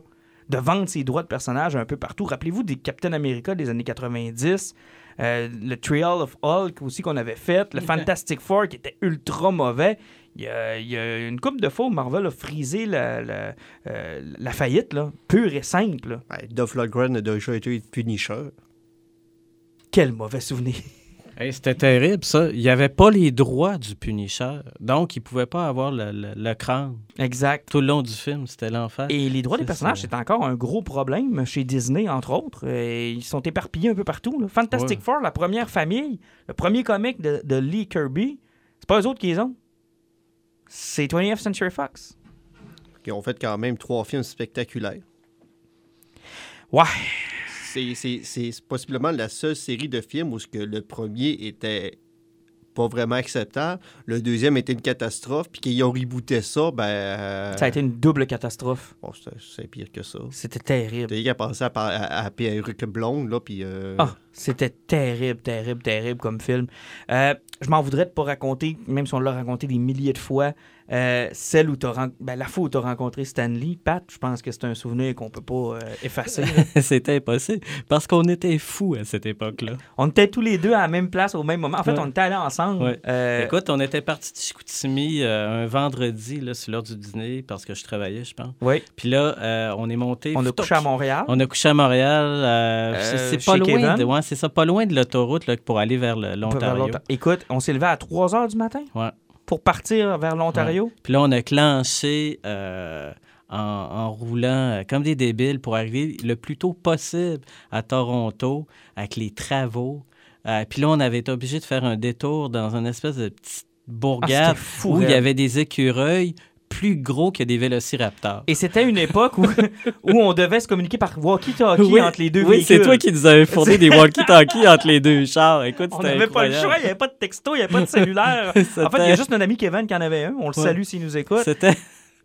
De vendre ses droits de personnages un peu partout. Rappelez-vous des Captain America des années 90, euh, le Trial of Hulk aussi qu'on avait fait, le Fantastic Four qui était ultra mauvais. Il y a, il y a une couple de fois où Marvel a frisé la, la, euh, la faillite, là, pure et simple. là. Ben, Dolph Lundgren a déjà été Punisher. Quel mauvais souvenir. Hey, C'était terrible, ça. Il n'y avait pas les droits du Punisher. Donc, il ne pouvait pas avoir le, le- le crâne. exact. Tout le long du film, c'était l'enfer. Et les droits des personnages, c'est encore un gros problème chez Disney, entre autres. Et ils sont éparpillés un peu partout. là. Fantastic Ouais. Four, la première famille, le premier comic de, de Lee Kirby, c'est pas eux autres qui les ont. C'est 20th Century Fox. Qui ont fait quand même trois films spectaculaires. Ouais. C'est- possiblement la seule série de films où ce que le premier était pas vraiment acceptable, le deuxième était une catastrophe, puis qu'ils ont rebooté ça, ben... euh, Ça a été une double catastrophe. bon, c'est- pire que ça. C'était terrible. T'as qu'à penser à, à, à Perruque Blonde, là, puis... euh, Ah, c'était terrible, terrible, terrible comme film. Euh, je m'en voudrais de pas raconter, même si on l'a raconté des milliers de fois, euh, celle où ren- ben, la fois où tu as rencontré Stanley. Pat, je pense que c'est un souvenir qu'on peut pas euh, effacer. C'était impossible. Parce qu'on était fous à cette époque-là. on était tous les deux à la même place au même moment. En fait, Ouais. on était allés ensemble. Ouais. Euh, Écoute, on était partis de Chicoutimi un vendredi, là, sur l'heure du dîner, parce que je travaillais, je pense. oui, Puis là, on est monté. on a couché à Montréal. On a couché à Montréal. c'est- c'est pas loin. Kevin. De, ouais, c'est ça, pas loin de l'autoroute pour aller vers l'Ontario. Écoute, on s'est levé à 3 h du matin Ouais. Pour partir vers l'Ontario? Puis là, on a clenché euh, en, en roulant euh, comme des débiles pour arriver le plus tôt possible à Toronto avec les travaux. Euh, puis là, on avait été obligé de faire un détour dans une espèce de petite Ah, bourgade fou, où il y raide. avait des écureuils plus gros que des vélociraptors. Et c'était une époque où, où on devait se communiquer par walkie-talkie Oui, entre les deux Oui, c'est véhicules. toi qui nous avais fourni des walkie-talkies entre les deux chars. Écoute, On n'avait pas le choix, il n'y avait pas de texto, il n'y avait pas de cellulaire. en fait, il y a juste notre ami Kevin qui en avait un. On le Ouais. salue s'il nous écoute. C'était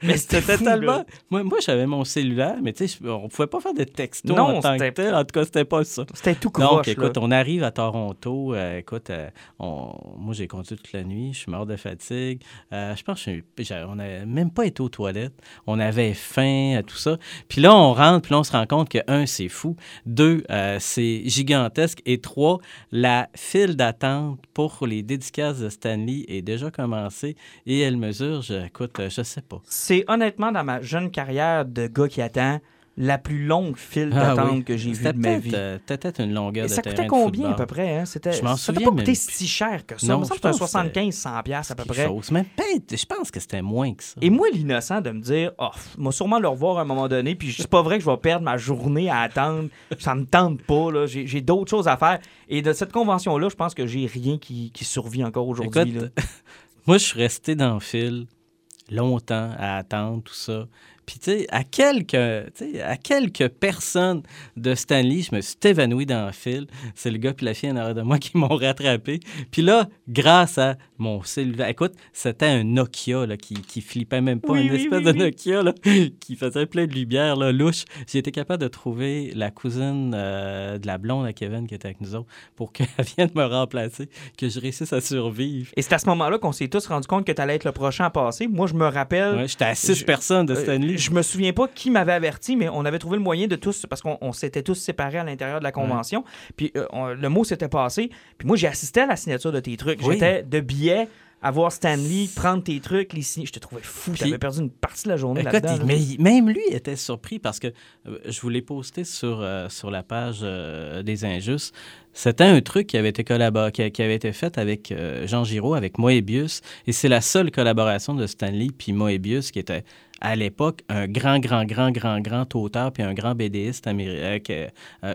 Mais c'était là. Moi, moi j'avais mon cellulaire, mais tu sais, on pouvait pas faire de texto Non, en tant que tel. En tout cas, c'était pas ça. C'était tout Donc, croche. écoute, là. on arrive à Toronto. euh, écoute, euh, on- moi, j'ai conduit toute la nuit. Je suis mort de fatigue. Euh, je pense qu'on n'avait même pas été aux toilettes. On avait faim, tout ça. Puis là, on rentre, puis là, on se rend compte que, un, c'est fou. Deux, c'est gigantesque. Et trois, la file d'attente pour les dédicaces de Stanley est déjà commencée. Et elle mesure, je, écoute, je sais pas. C'est honnêtement, dans ma jeune carrière de gars qui attend, la plus longue file Ah d'attente oui. que j'ai vue C'était de ma vie. euh, peut-être une longueur Et de ça terrain coûtait de combien à peu près? Hein? C'était, Je m'en ça souviens pas coûté si cher que ça. Non, il me semble je que c'était un pense que 75 100 piastres à peu près. je pense que c'était moins que ça. Et moi, l'innocent de me dire, oh, moi sûrement le revoir à un moment donné, puis c'est pas vrai que je vais perdre ma journée à attendre, ça me tente pas, là. J'ai, j'ai d'autres choses à faire. Et de cette convention-là, je pense que j'ai rien qui, qui survit encore aujourd'hui. Là. Moi, je suis resté dans le fil longtemps à attendre tout ça. Puis, tu sais, à quelques, à quelques personnes de Stanley, je me suis évanoui dans le fil. C'est le gars puis la fille en arrière de moi qui m'ont rattrapé. Puis là, grâce à mon cellulaire, écoute, c'était un Nokia là, qui, qui flippait même pas, Oui, une oui, espèce oui, de oui. Nokia là, qui faisait plein de lumière, là, louche. J'ai été capable de trouver la cousine euh, de la blonde à Kevin qui était avec nous autres pour qu'elle vienne me remplacer, que je réussisse à survivre. Et c'est à ce moment-là qu'on s'est tous rendu compte que tu allais être le prochain à passer. Moi, je me rappelle. Ouais, J'étais à six je- personnes de Euh, Stanley. Je me souviens pas qui m'avait averti, mais on avait trouvé le moyen de tous, parce qu'on on s'était tous séparés à l'intérieur de la convention. Puis euh, on- le mot s'était passé. Puis moi, j'ai assisté à la signature de tes trucs. Oui. J'étais de billets à voir Stanley prendre tes trucs, les signer. Je te trouvais fou. Puis- T'avais perdu une partie de la journée là-dedans. là. mais même lui était surpris parce que euh, je vous l'ai posté sur, euh, sur la page euh, des Injustes. C'était un truc qui avait été, qui, avait été fait avec Jean Giraud, avec Moebius, et c'est la seule collaboration de Stanley puis Moebius qui était à l'époque un grand, grand, grand, grand, grand auteur puis un grand BDiste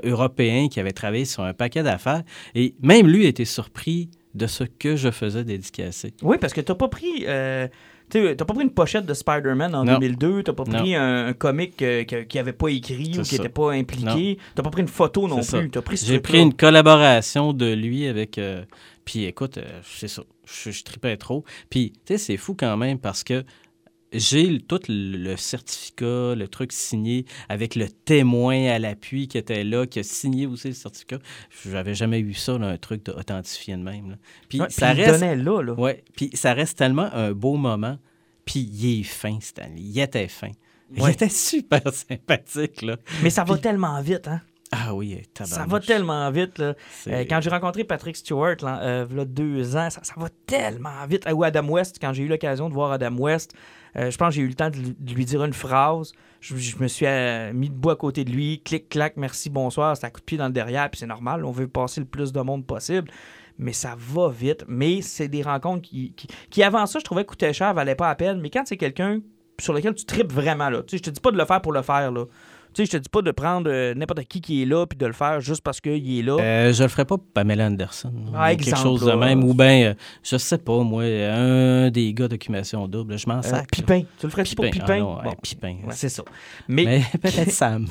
européen qui avait travaillé sur un paquet d'affaires. Et même lui était surpris de ce que je faisais dédicacer. Oui, parce que t'as pas pris. euh, tu T'as pas pris une pochette de Spider-Man en Non. 2002, t'as pas pris un, un comic euh, qui avait pas écrit ou qui ça. était pas impliqué, t'as pas pris une photo non plus, t'as pris ce J'ai pris une collaboration de lui avec. euh, puis écoute, c'est ça. Je, je tripais trop. Puis, tu sais, c'est fou quand même parce que j'ai tout le, certificat, le truc signé avec le témoin à l'appui qui était là, qui a signé aussi le certificat. J'avais jamais eu ça, là, un truc authentifié de même. là. Puis, Ouais, ça puis reste. là, là. Ouais, puis ça reste tellement un beau moment. Puis il est fin, Stanley. Il était fin. Il était super sympathique, là. Mais ça va tellement vite, hein? Ah oui, Ça tabarnouche. va tellement vite, là. Euh, quand j'ai rencontré Patrick Stewart, là, euh, deux ans, ça, ça va tellement vite. Euh, Ou Adam West, quand j'ai eu l'occasion de voir Adam West, euh, je pense que j'ai eu le temps de, lui- dire une phrase. Je, me suis euh, mis debout à côté de lui, clic, clac, merci, bonsoir. C'est un coup de pied dans le derrière, puis c'est normal. On veut passer le plus de monde possible. Mais ça va vite. Mais c'est des rencontres qui, avant ça, je trouvais coûtaient cher, valaient pas la peine. Mais quand c'est quelqu'un sur lequel tu tripes vraiment, là, tu je te dis pas de le faire pour le faire. Tu sais, je te dis pas de prendre euh, n'importe qui qui est là puis de le faire juste parce qu'il est là. Euh, je le ferais pas pour Pamela Anderson. Ah, ou quelque chose de même. Ou bien, je sais pas, moi, un des gars d'occupation double, je m'en Euh, là. Pipin. Tu le ferais-tu pour Pipin. Pipin? Ah non, Bon, ouais, Pipin. ouais, c'est ça. Mais, mais... Mais peut-être Sam.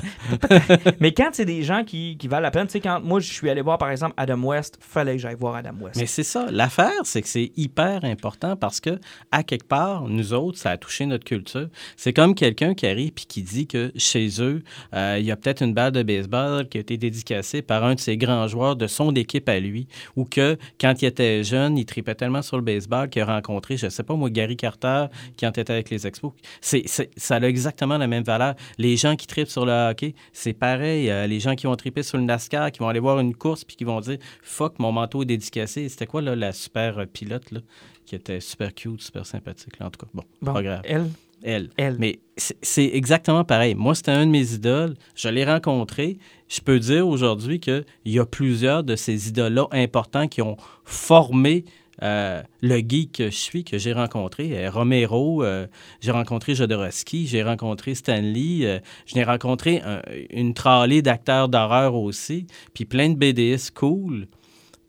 quand c'est des gens qui, qui valent la peine, tu sais, quand moi je suis allé voir par exemple Adam West, fallait que j'aille voir Adam West. Mais c'est ça. L'affaire, c'est que c'est hyper important parce que, à quelque part, nous autres, ça a touché notre culture. C'est comme quelqu'un qui arrive puis qui dit que chez eux, euh, il y a peut-être une balle de baseball qui a été dédicacée par un de ses grands joueurs de son équipe à lui, ou que quand il était jeune, il tripait tellement sur le baseball qu'il a rencontré, je sais pas moi, Gary Carter, qui en était avec les Expos. C'est, ça a exactement la même valeur. Les gens qui tripent sur le hockey, c'est pareil. Euh, les gens qui vont triper sur le NASCAR, qui vont aller voir une course puis qui vont dire Fuck, mon manteau est dédicacé. C'était quoi, là, la super euh, pilote, là, qui était super cute, super sympathique, là, en tout cas. Bon, Bon, pas grave. Elle, Elle. elle. Mais c'est exactement pareil. Moi, c'était un de mes idoles. Je l'ai rencontré. Je peux dire aujourd'hui qu'il y a plusieurs de ces idoles-là importants qui ont formé euh, le geek que je suis, que j'ai rencontré. Euh, Romero, euh, j'ai rencontré Jodorowsky, j'ai rencontré Stanley, je n'ai rencontré un- une tralée d'acteurs d'horreur aussi, puis plein de BDS cool.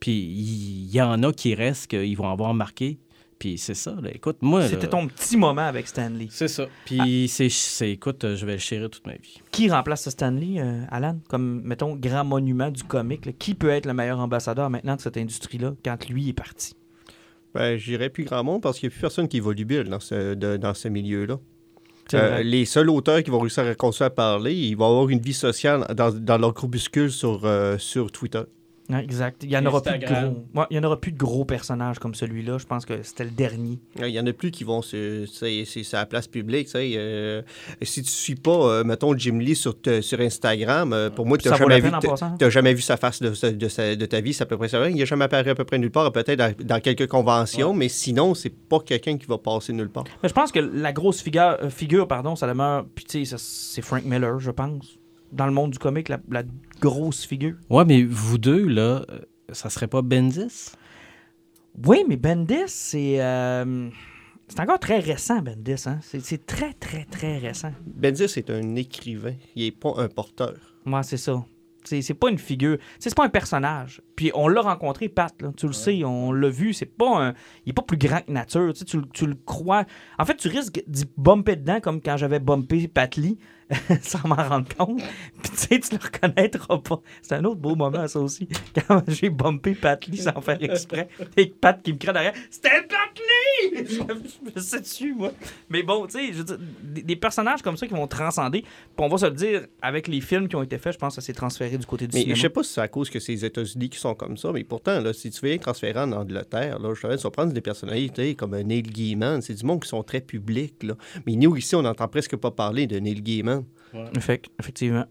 Puis il y, y en a qui restent, qu'ils vont avoir marqué, puis c'est ça. Là. Écoute, moi. C'était là, ton petit moment avec Stanley. C'est ça. Puis c'est, c'est- écoute, euh, je vais le chérir toute ma vie. Qui remplace ce Stanley, euh, Alan, comme, mettons, grand monument du comique? là? Qui peut être le meilleur ambassadeur maintenant de cette industrie-là quand lui est parti? Ben, je dirais plus grand monde parce qu'il n'y a plus personne qui est volubile dans ce, de- dans ce milieu-là. Euh, les seuls auteurs qui vont réussir à continuer à parler, ils vont avoir une vie sociale dans, dans leur groupuscule sur, euh, sur Twitter. Ouais, exact. Il y en aura plus de gros. Ouais, il y en aura plus de gros personnages comme celui-là. Je pense que c'était le dernier. Il n'y en a plus qui vont sur, c'est, c'est sur la place publique. euh, si tu ne suis pas, euh, mettons, Jim Lee sur, te- sur Instagram, euh, pour moi, tu n'as jamais, vu, jamais vu sa face de, de, de ta vie. C'est à peu près ça. Il n'a jamais apparu à peu près nulle part, peut-être dans, dans quelques conventions, mais sinon, c'est pas quelqu'un qui va passer nulle part. Mais je pense que la grosse figure, euh, figure pardon, ça demeure. Puis tu sais, ça, c'est Frank Miller, je pense. Dans le monde du comique, la, la grosse figure. Ouais, mais vous deux, là, euh, ça serait pas Bendis? Oui, mais Bendis, c'est. euh, c'est encore très récent, Bendis. Hein? C'est, c'est très, très, très récent. Bendis est un écrivain. Il n'est pas un porteur. Moi, c'est ça. C'est, c'est pas une figure. C'est pas un personnage. Puis on l'a rencontré, Pat. là. Tu le sais, on l'a vu. C'est pas un. Il est pas plus grand que nature. Tu, sais, tu, le- tu le crois. En fait, tu risques d'y bumper dedans comme quand j'avais bumpé Pat Lee sans m'en rendre compte. Puis tu sais, tu le reconnaîtras pas. C'est un autre beau moment, ça aussi. Quand j'ai bumpé Pat Lee sans faire exprès. Et Pat qui me crie derrière C'était Pat Lee Je me sais dessus, moi. Mais bon, tu sais, je veux dire, des, des personnages comme ça qui vont transcender. Puis on va se le dire, avec les films qui ont été faits, je pense que ça s'est transféré du côté du Mais cinéma. je sais pas si c'est à cause que c'est les États-Unis qui sont comme ça, mais pourtant, là, si tu veux transférer en Angleterre, là, je te vas prendre des personnalités comme Neil Gaiman. C'est du monde qui sont très publics. Là. Mais nous, ici, on n'entend presque pas parler de Neil Gaiman. Effect- effectivement.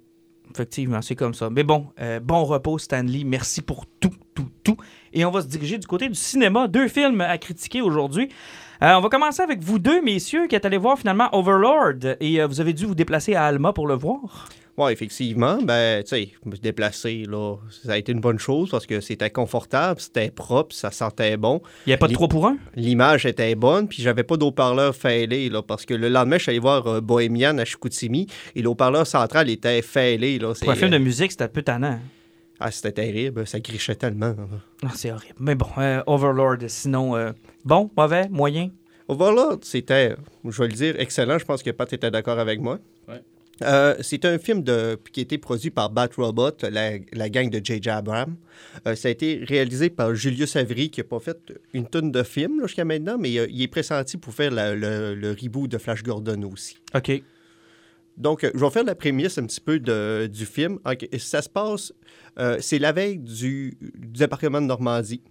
Effectivement, c'est comme ça. Mais bon, euh, bon repos, Stanley. Merci pour tout, tout, tout. Et on va se diriger du côté du cinéma. Deux films à critiquer aujourd'hui. Euh, on va commencer avec vous deux, messieurs, qui êtes allés voir finalement Overlord. Et euh, vous avez dû vous déplacer à Alma pour le voir. Oui, effectivement, ben, tu sais, me déplacer, là, ça a été une bonne chose parce que c'était confortable, c'était propre, ça sentait bon. Il n'y a pas de Les- 3 pour 1. L'image était bonne, puis j'avais pas d'haut-parleur fêlé, là, parce que le lendemain, je suis allé voir euh, Bohemian à Chicoutimi, et l'haut-parleur central était fêlé, là. Pour un film de euh, musique, c'était un peu tannant. Ah, c'était terrible, ça grichait tellement. là. Ah, c'est horrible. Mais bon, euh, Overlord, sinon, euh, bon, mauvais, moyen? Overlord, c'était, je vais le dire, excellent. Je pense que Pat était d'accord avec moi. Ouais. Euh, c'est un film de, qui a été produit par Bat Robot, la, la gang de J.J. Abrams. Euh, ça a été réalisé par Julius Avery, qui n'a pas fait une tonne de films là, jusqu'à maintenant, mais euh, il est pressenti pour faire la- le, le reboot de Flash Gordon aussi. OK. Donc, je vais faire la prémisse un petit peu de- du film. Ça se passe, c'est la veille du, du débarquement de Normandie.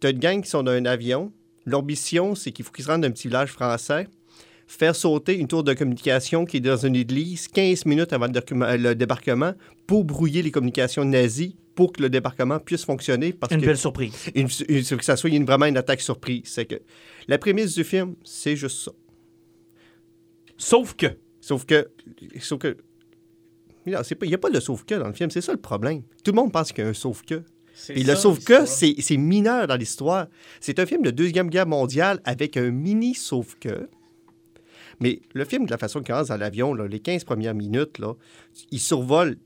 Tu as une gang qui sont dans un avion. Leur mission, c'est qu'il faut qu'ils se rendent d'un petit village français, faire sauter une tour de communication qui est dans une église 15 minutes avant le, docu- le débarquement pour brouiller les communications nazies pour que le débarquement puisse fonctionner. Parce Une que belle surprise. une- une- que ça soit une- vraiment une attaque surprise. C'est que la prémisse du film, c'est juste ça. Sauf que. Sauf que. Sauf que. Il n'y a pas de sauf que dans le film, c'est ça le problème. Tout le monde pense qu'il y a un sauf que. Puis le sauf que, c'est c'est mineur dans l'histoire. C'est un film de Deuxième Guerre mondiale avec un mini sauf que. Mais le film, de la façon qu'il commence dans l'avion, là, les 15 premières minutes, là, il survole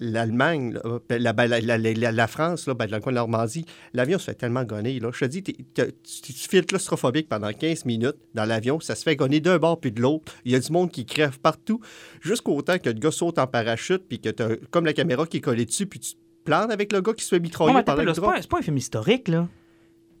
l'Allemagne, là, ben, la, ben, la, la- la- la France, là, ben, dans le coin de la Normandie. L'avion se fait tellement gonner. Là. Je te dis, t'es- t'es- tu, tu files claustrophobique pendant 15 minutes dans l'avion. Ça se fait gonner d'un bord puis de l'autre. Il y a du monde qui crève partout. Jusqu'au temps que le gars saute en parachute puis que t'as comme la caméra qui est collée dessus puis tu te plantes avec le gars qui se fait mitrailler par le c'est pas, c'est pas un film historique, là.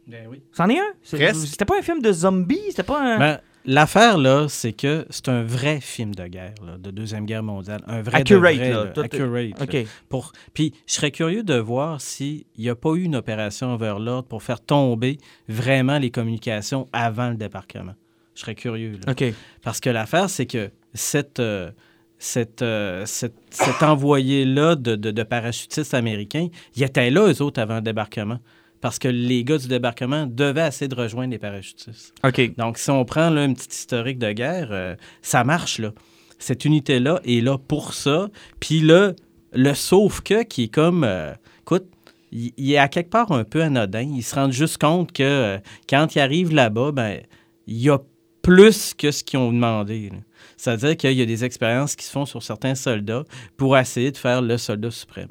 Ben oui. C'en est un? C'était pas un film de zombies? C'était pas un. Ben, L'affaire, là, c'est que c'est un vrai film de guerre, là, de Deuxième Guerre mondiale. Un vrai de Accurate, vrai, là. accurate, là. Pour... Puis, je serais curieux de voir s'il n'y a pas eu une opération Overlord pour faire tomber vraiment les communications avant le débarquement. Je serais curieux. Là. OK. Parce que l'affaire, c'est que cette, euh, cette, euh, cette- cet envoyé-là de, de, de parachutistes américains, ils étaient là, eux autres, avant le débarquement. Parce que les gars du débarquement devaient essayer de rejoindre les parachutistes. OK. Donc, si on prend là, un petit historique de guerre, euh, ça marche, là. Cette unité-là est là pour ça. Puis là, le sauf-que qui est comme... euh, écoute, il, il est à quelque part un peu anodin. Ils se rendent juste compte que euh, quand ils arrivent là-bas, ben il y a plus que ce qu'ils ont demandé. là. C'est-à-dire qu'il y a des expériences qui se font sur certains soldats pour essayer de faire le soldat suprême.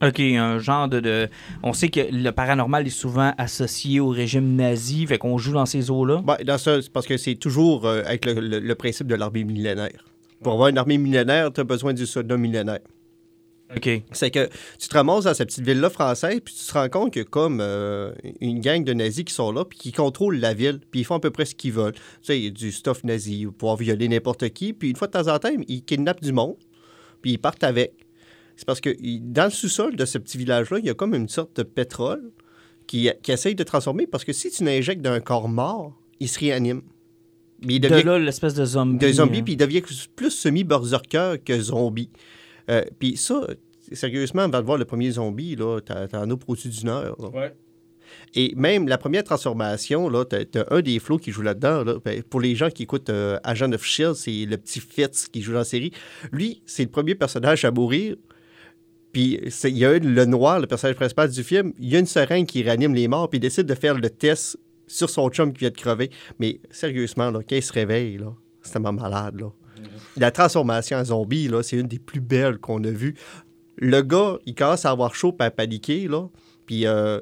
OK, un genre de, de- On sait que le paranormal est souvent associé au régime nazi, fait qu'on joue dans ces eaux-là. Ben, dans ça, c'est parce que c'est toujours euh, avec le, le- le principe de l'armée millénaire. Pour avoir une armée millénaire, tu as besoin du soldat millénaire. OK. C'est que tu te ramasses dans cette petite ville-là française, puis tu te rends compte que comme euh, une gang de nazis qui sont là, puis qui contrôlent la ville, puis ils font à peu près ce qu'ils veulent. Tu sais, il y a du stuff nazi, pouvoir violer n'importe qui, puis une fois de temps en temps, ils kidnappent du monde, puis ils partent avec. C'est parce que dans le sous-sol de ce petit village-là, il y a comme une sorte de pétrole qui, qui essaye de transformer, parce que si tu l'injectes d'un corps mort, il se réanime. Mais il De devient là, l'espèce de zombie. de zombie, hein. puis il devient plus semi-berserker que zombie. Euh, puis ça, sérieusement, avant de voir le premier zombie, là, t'as- t'en as au-dessus d'une heure. là. Et même la première transformation, là, t'as, t'as un des flots qui joue là-dedans. là. Ben, pour les gens qui écoutent euh, Agent of Shield, c'est le petit Fitz qui joue dans la série. Lui, c'est le premier personnage à mourir. Puis c'est- il y a le noir, le personnage principal du film, il y a une seringue qui réanime les morts, puis il décide de faire le test sur son chum qui vient de crever. Mais sérieusement, là, quand il se réveille, là, c'est tellement malade. Là. La transformation en zombie, là, c'est une des plus belles qu'on a vues. Le gars, il commence à avoir chaud et à paniquer, là. Puis euh,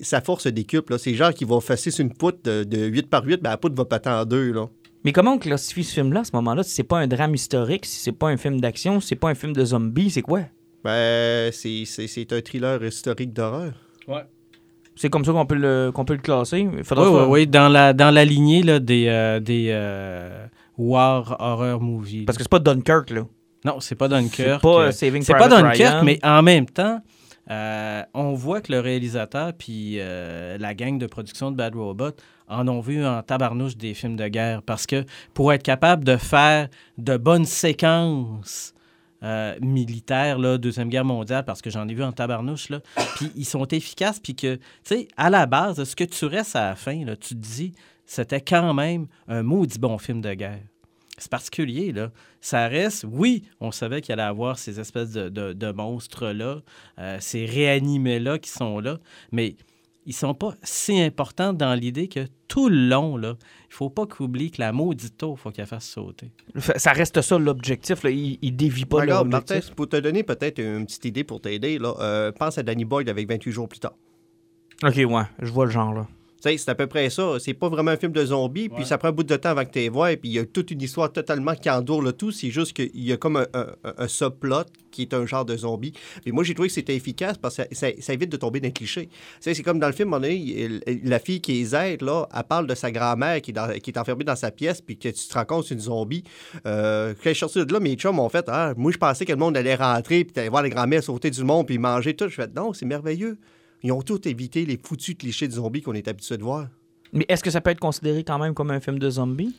sa force se décuple. là. C'est genre qui va fesser sur une poutre de, de 8 par 8, ben la poutre va péter en deux. Là. Mais comment on classifie ce film-là à ce moment-là? Si c'est pas un drame historique, si c'est pas un film d'action, si c'est pas un film de zombies, c'est quoi? Ben, c'est, c'est- c'est un thriller historique d'horreur. C'est comme ça qu'on peut le, qu'on peut le classer. Oui, oui, faire- oui, dans la, dans la lignée là, des, euh, des euh, War Horror Movies. Parce que c'est pas Dunkirk, là. Non, c'est pas Dunkirk. C'est pas euh, euh, Saving C'est pas Private Dunkirk, Ryan. mais en même temps, euh, on voit que le réalisateur puis euh, la gang de production de Bad Robot en ont vu en tabarnouche des films de guerre. Parce que pour être capable de faire de bonnes séquences euh, militaires, là, Deuxième Guerre mondiale, parce que j'en ai vu en tabarnouche, là, puis ils sont efficaces, puis que, tu sais, à la base, ce que tu restes à la fin, là, tu te dis, c'était quand même un maudit bon film de guerre. C'est particulier, là. Ça reste, oui, on savait qu'il allait avoir ces espèces de monstres-là, euh, ces réanimés-là qui sont là, mais ils sont pas si importants dans l'idée que tout le long, là, il faut pas qu'oublie que la maudite eau, il faut qu'elle fasse sauter. Ça reste ça l'objectif. là. Il, il dévie pas Regarde, Martin, l'objectif. pour te donner peut-être une petite idée pour t'aider, là, euh, pense à Danny Boyd avec 28 jours plus tard. Ok, ouais, je vois le genre, là. C'est à peu près ça. C'est pas vraiment un film de zombies, puis ça prend un bout de temps avant que tu les vois, et puis il y a toute une histoire totalement qui endoure le tout. C'est juste qu'il y a comme un, un, un subplot qui est un genre de zombie. Mais moi, j'ai trouvé que c'était efficace parce que ça, ça- ça évite de tomber dans le cliché. Tu sais, c'est comme dans le film, il- la fille qui les aide, là, elle parle de sa grand-mère qui, est dans- qui est enfermée dans sa pièce, puis que tu te rends compte c'est une zombie. Euh, quand je suis sorti de là, mes chums m'ont fait Ah, moi, je pensais que le monde allait rentrer, puis t'allais voir les grand-mères sauter du monde, puis manger tout. Je fais Non, c'est merveilleux. Ils ont tout évité les foutus clichés de zombies qu'on est habitué de voir. Mais est-ce que ça peut être considéré quand même comme un film de zombies?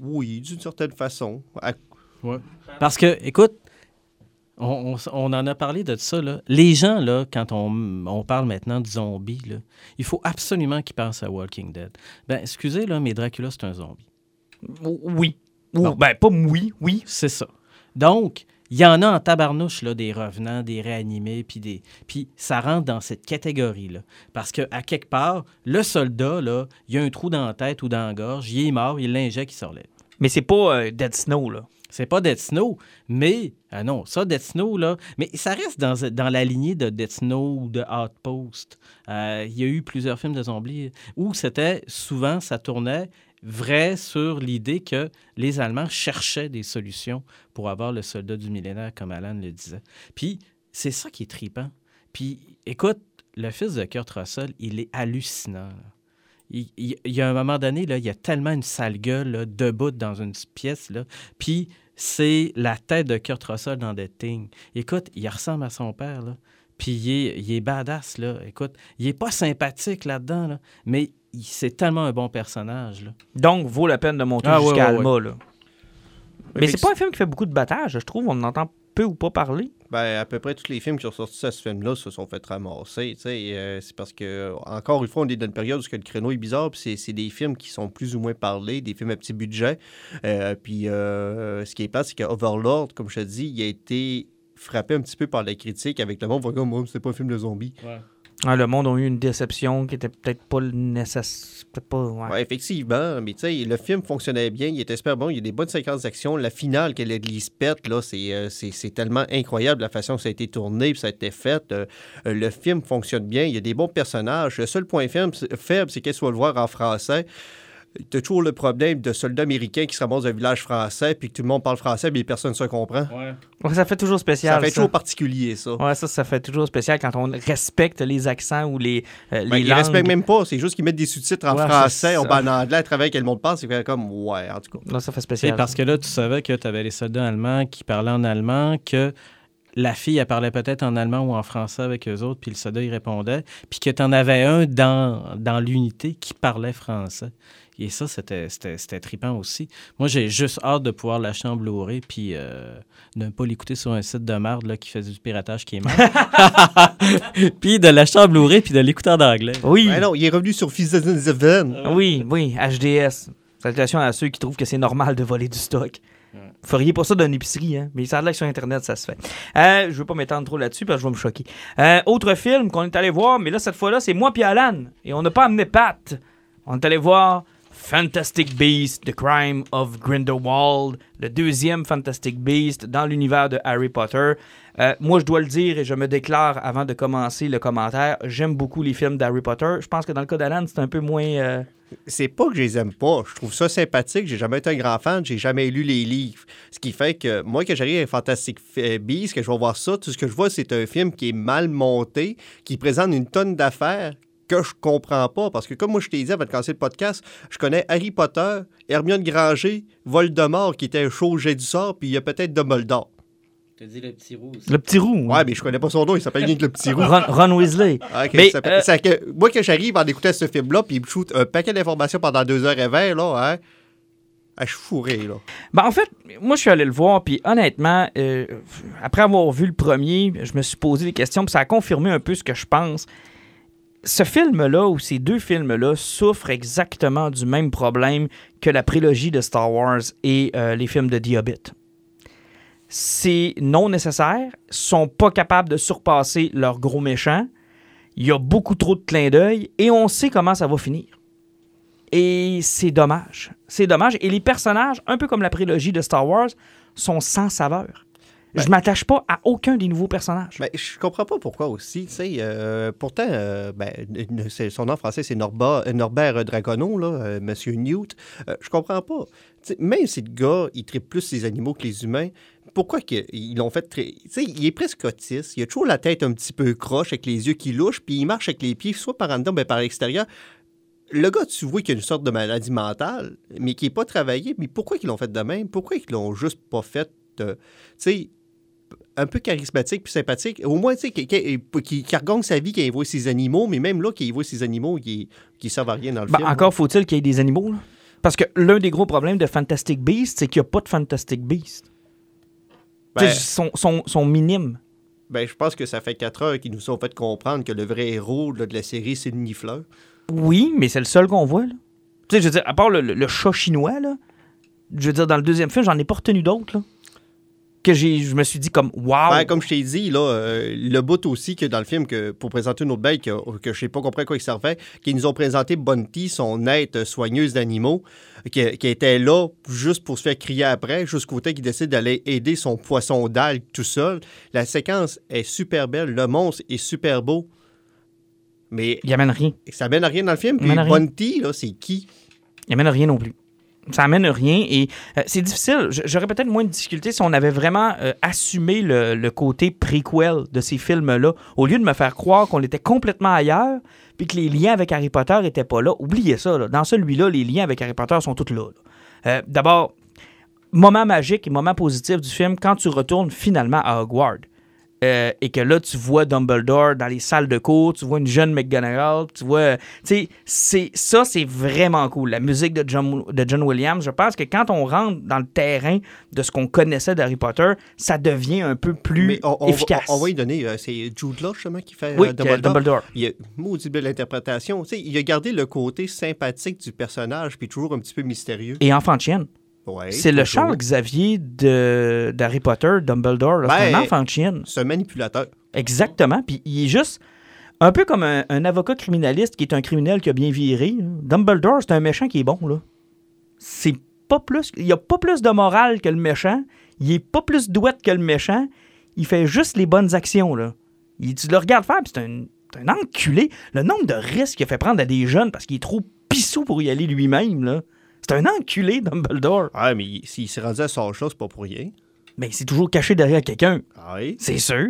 Oui, d'une certaine façon. À- Parce que, écoute, on, on- on en a parlé de ça, là. Les gens, là, quand on, on parle maintenant de zombies, là, il faut absolument qu'ils pensent à Walking Dead. Ben, excusez, là, mais Dracula, c'est un zombie. Oui. Ben, pas oui, oui. C'est ça. Donc, il y en a en tabarnouche, là, des revenants, des réanimés, puis des... Puis ça rentre dans cette catégorie-là. Parce que à quelque part, le soldat, là, il y a un trou dans la tête ou dans la gorge, il est mort, il l'injecte, il se relève. Mais c'est pas euh, Dead Snow, là. C'est pas Dead Snow, mais... Ah non, ça, Dead Snow, là... Mais ça reste dans, dans la lignée de Dead Snow ou de Outpost. Euh, Il y a eu plusieurs films de zombies où c'était... Souvent, ça tournait vrai sur l'idée que les Allemands cherchaient des solutions pour avoir le soldat du millénaire, comme Alan le disait. Puis, c'est ça qui est tripant. Puis, écoute, le fils de Kurt Russell, il est hallucinant. Il, y a un moment donné, là, il y a tellement une sale gueule debout dans une pièce. Là, puis c'est la tête de Kurt Russell dans The Thing. Écoute, il ressemble à son père. Là. Puis il est, badass. Là. Écoute, il est pas sympathique là-dedans, là, mais c'est tellement un bon personnage. Là. Donc, vaut la peine de monter Ah, jusqu'à ouais, Alma, là. Mais c'est pas un film qui fait beaucoup de battage, je trouve. On en entend peu ou pas parler. Ben, à peu près tous les films qui sont sortis à ce film-là se sont fait ramasser. tu sais, euh, c'est parce que, encore une fois, on est dans une période où ce que le créneau est bizarre, puis c'est- c'est des films qui sont plus ou moins parlés, des films à petit budget. Euh, puis euh, ce qui est pas, c'est que Overlord, comme je te dis, il a été frappé un petit peu par la critique avec le monde. comme, Oh, c'est pas un film de zombies. Ah, le monde a eu une déception qui était peut-être pas nécessaire. Ouais, effectivement, mais tu sais, le film fonctionnait bien, il était super bon, il y a des bonnes séquences d'action. La finale qu'elle l'église pète, là, c'est, euh, tellement incroyable la façon que ça a été tourné puis ça a été fait. Euh, euh, le film fonctionne bien, il y a des bons personnages. Le seul point faible c'est qu'elle soit le voir en français tu as toujours le problème de soldats américains qui se ramassent dans un village français puis que tout le monde parle français mais personne ne se comprend. Ouais. ça fait toujours spécial. Ça fait toujours particulier, ça. Ouais, ça, ça fait toujours spécial quand on respecte les accents ou les, euh, ben, Ils respectent même pas. C'est juste qu'ils mettent des sous-titres en français, en anglais à travers quel le monde parle. C'est comme, ouais, en tout cas. Là, ça fait spécial. parce que là, tu savais que tu avais les soldats allemands qui parlaient en allemand, que la fille, elle parlait peut-être en allemand ou en français avec eux autres, puis le soldat, il répondait, puis que tu en avais un dans, dans l'unité qui parlait français. Et ça, c'était trippant aussi. Moi, j'ai juste hâte de pouvoir l'acheter en Blu-ray puis euh, ne pas l'écouter sur un site de merde là, qui fait du piratage qui est mal. puis de l'acheter en Blu-ray puis de l'écouter en anglais. Oui. Ben non, il est revenu sur Fils de Oui, oui, HDS. Salutations à ceux qui trouvent que c'est normal de voler du stock. Vous feriez pas ça d'une épicerie, hein? mais ça a l'air que sur Internet, ça se fait. Euh, je veux pas m'étendre trop là-dessus parce que je vais me choquer. Euh, autre film qu'on est allé voir, mais là, cette fois-là, c'est moi puis Alan. Et on n'a pas amené Pat. On est allé voir Fantastic Beast, The Crime of Grindelwald, le deuxième Fantastic Beast dans l'univers de Harry Potter. Euh, moi, je dois le dire et je me déclare avant de commencer le commentaire, j'aime beaucoup les films d'Harry Potter. Je pense que dans le cas d'Alan, c'est un peu moins... Euh, c'est pas que je les aime pas. Je trouve ça sympathique. J'ai jamais été un grand fan. J'ai jamais lu les livres. Ce qui fait que moi, que j'arrive à Fantastic Beast, que je vais voir ça, tout ce que je vois, c'est un film qui est mal monté, qui présente une tonne d'affaires, que je comprends pas. Parce que comme moi, je t'ai dit avant de commencer le podcast, je connais Harry Potter, Hermione Granger, Voldemort, qui était un show jet du sort, puis il y a peut-être Dumbledore. Tu dit le petit roux. Le petit roux. Ouais, mais je connais pas son nom, il s'appelle rien que le petit roux. Ron, Weasley. Ah, mais, euh, que, moi, que j'arrive en écoutant ce film-là, puis il me shoot un paquet d'informations pendant deux heures et vingt, là, hein, ah, je suis fourré, là. Ben, en fait, moi, je suis allé le voir, puis honnêtement, euh, après avoir vu le premier, je me suis posé des questions, puis ça a confirmé un peu ce que je pense ce film-là, ou ces deux films-là, souffrent exactement du même problème que la prélogie de Star Wars et euh, les films de The Hobbit. C'est non nécessaire, sont pas capables de surpasser leur gros méchant, il y a beaucoup trop de clins d'œil, et on sait comment ça va finir. Et c'est dommage. C'est dommage. Et les personnages, un peu comme la prélogie de Star Wars, sont sans saveur. Je je ben. m'attache pas à aucun des nouveaux personnages. Ben, je comprends pas pourquoi aussi. Euh, pourtant, euh, ben, son nom français, c'est Norbert, Norbert Dragono, là, euh, Monsieur Newt. je comprends pas. même si le gars, il traite plus les animaux que les humains, pourquoi ils l'ont fait très. il est presque autiste. Il a toujours la tête un petit peu croche, avec les yeux qui louchent, puis il marche avec les pieds, soit par en dedans, ben, par l'extérieur le gars, tu vois qu'il a une sorte de maladie mentale, mais qui n'est pas travaillé. Mais pourquoi ils l'ont fait de même? Pourquoi ils l'ont juste pas fait? tu sais, un peu charismatique puis sympathique. Au moins, tu sais, qui, qui, sa vie, qui voit ses animaux, mais même là, qui voit ses animaux qui ne servent à rien dans le ben, film. Encore faut-il qu'il y ait des animaux, Parce que l'un des gros problèmes de Fantastic Beast, c'est qu'il n'y a pas de Fantastic Beast. Ben, ils sont, sont, minimes. Ben, je pense que ça fait quatre heures qu'ils nous ont fait comprendre que le vrai héros de la série, c'est le Nifleur. Oui, mais c'est le seul qu'on voit, là. Tu sais, je veux dire, à part le, le, chat chinois, là, je veux dire, dans le deuxième film, j'en ai pas retenu d'autres, là que je me suis dit comme wow. Ben, comme je t'ai dit, là, euh, le bout aussi que dans le film, que, pour présenter une autre bête que, que je sais pas compris à quoi il servait, qu'ils nous ont présenté Bunty, son aide soigneuse d'animaux, qui, était là juste pour se faire crier après, jusqu'au temps qu'il décide d'aller aider son poisson d'algue tout seul. La séquence est super belle, le monstre est super beau. Mais. Il amène rien. Ça amène rien dans le film. Puis Bunty, là, c'est qui? Il amène rien non plus ça amène rien et euh, c'est difficile. J'aurais peut-être moins de difficultés si on avait vraiment euh, assumé le, côté prequel de ces films-là, au lieu de me faire croire qu'on était complètement ailleurs, puis que les liens avec Harry Potter n'étaient pas là. Oubliez ça. Dans celui-là, les liens avec Harry Potter sont tous là. Euh, d'abord, moment magique et moment positif du film quand tu retournes finalement à Hogwarts. Euh, et que là, tu vois Dumbledore dans les salles de cours, tu vois une jeune McGonagall, tu vois... Tu sais, ça, c'est vraiment cool. La musique de John, de John Williams, je pense que quand on rentre dans le terrain de ce qu'on connaissait d'Harry Potter, ça devient un peu plus efficace. On, va y donner... Euh, c'est Jude Law, justement, qui fait oui, euh, Dumbledore. Dumbledore. Il a maudit belle interprétation. Tu sais, il a gardé le côté sympathique du personnage, puis toujours un petit peu mystérieux. Et enfant de chienne c'est le Charles Xavier d'Harry Potter, Dumbledore. c'est un ben, enfant de chienne. C'est un manipulateur. Exactement. Puis il est juste Un peu comme un, un avocat criminaliste qui est un criminel qui a bien viré. Dumbledore, c'est un méchant qui est bon, là. C'est pas plus. Il y a pas plus de morale que le méchant. Il est pas plus douette que le méchant. Il fait juste les bonnes actions, là. Il, tu le regardes faire, puis c'est un, c'est un enculé. Le nombre de risques qu'il a fait prendre à des jeunes parce qu'il est trop pissou pour y aller lui-même, là. C'est un enculé, Dumbledore. Ah, mais il- s'il s'est rendu à son chose, c'est pas pour rien. Mais c'est toujours caché derrière quelqu'un. Ah oui? C'est sûr.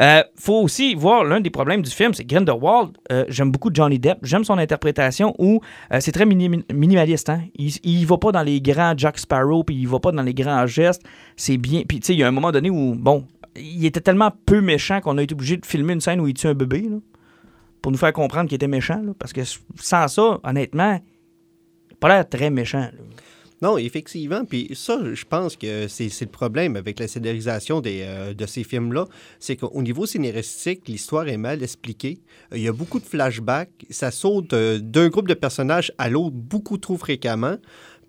Euh, faut aussi voir l'un des problèmes du film, c'est Grindelwald. euh, J'aime beaucoup Johnny Depp. J'aime son interprétation où euh, c'est très mini- minimaliste. Hein? Il, il va pas dans les grands Jack Sparrow, puis il va pas dans les grands gestes. C'est bien. Puis tu sais, il y a un moment donné où, bon, il était tellement peu méchant qu'on a été obligé de filmer une scène où il tue un bébé, là, pour nous faire comprendre qu'il était méchant. là, parce que sans ça, honnêtement, pas l'air très méchant. Non, effectivement. Puis ça, je pense que c'est le problème avec la scénarisation euh, de ces films-là. C'est qu'au niveau scénaristique, l'histoire est mal expliquée. Il y a beaucoup de flashbacks. Ça saute euh, d'un groupe de personnages à l'autre beaucoup trop fréquemment.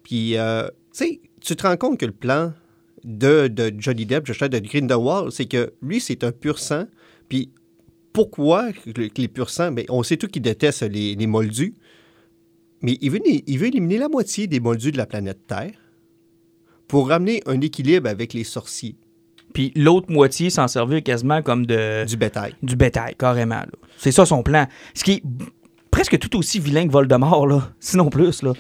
Puis, euh, tu sais, tu te rends compte que le plan de, Johnny Depp, je de Grindelwald, c'est que lui, c'est un pur sang. Puis, pourquoi les pur sang? Ben, on sait tous qu'il déteste les, les moldus. Mais il veut, il veut éliminer la moitié des moldus de la planète Terre pour ramener un équilibre avec les sorciers Puis l'autre moitié s'en servir quasiment comme de. du bétail. du bétail, carrément. C'est ça son plan. Ce qui est presque tout aussi vilain que Voldemort, là. sinon plus. Là.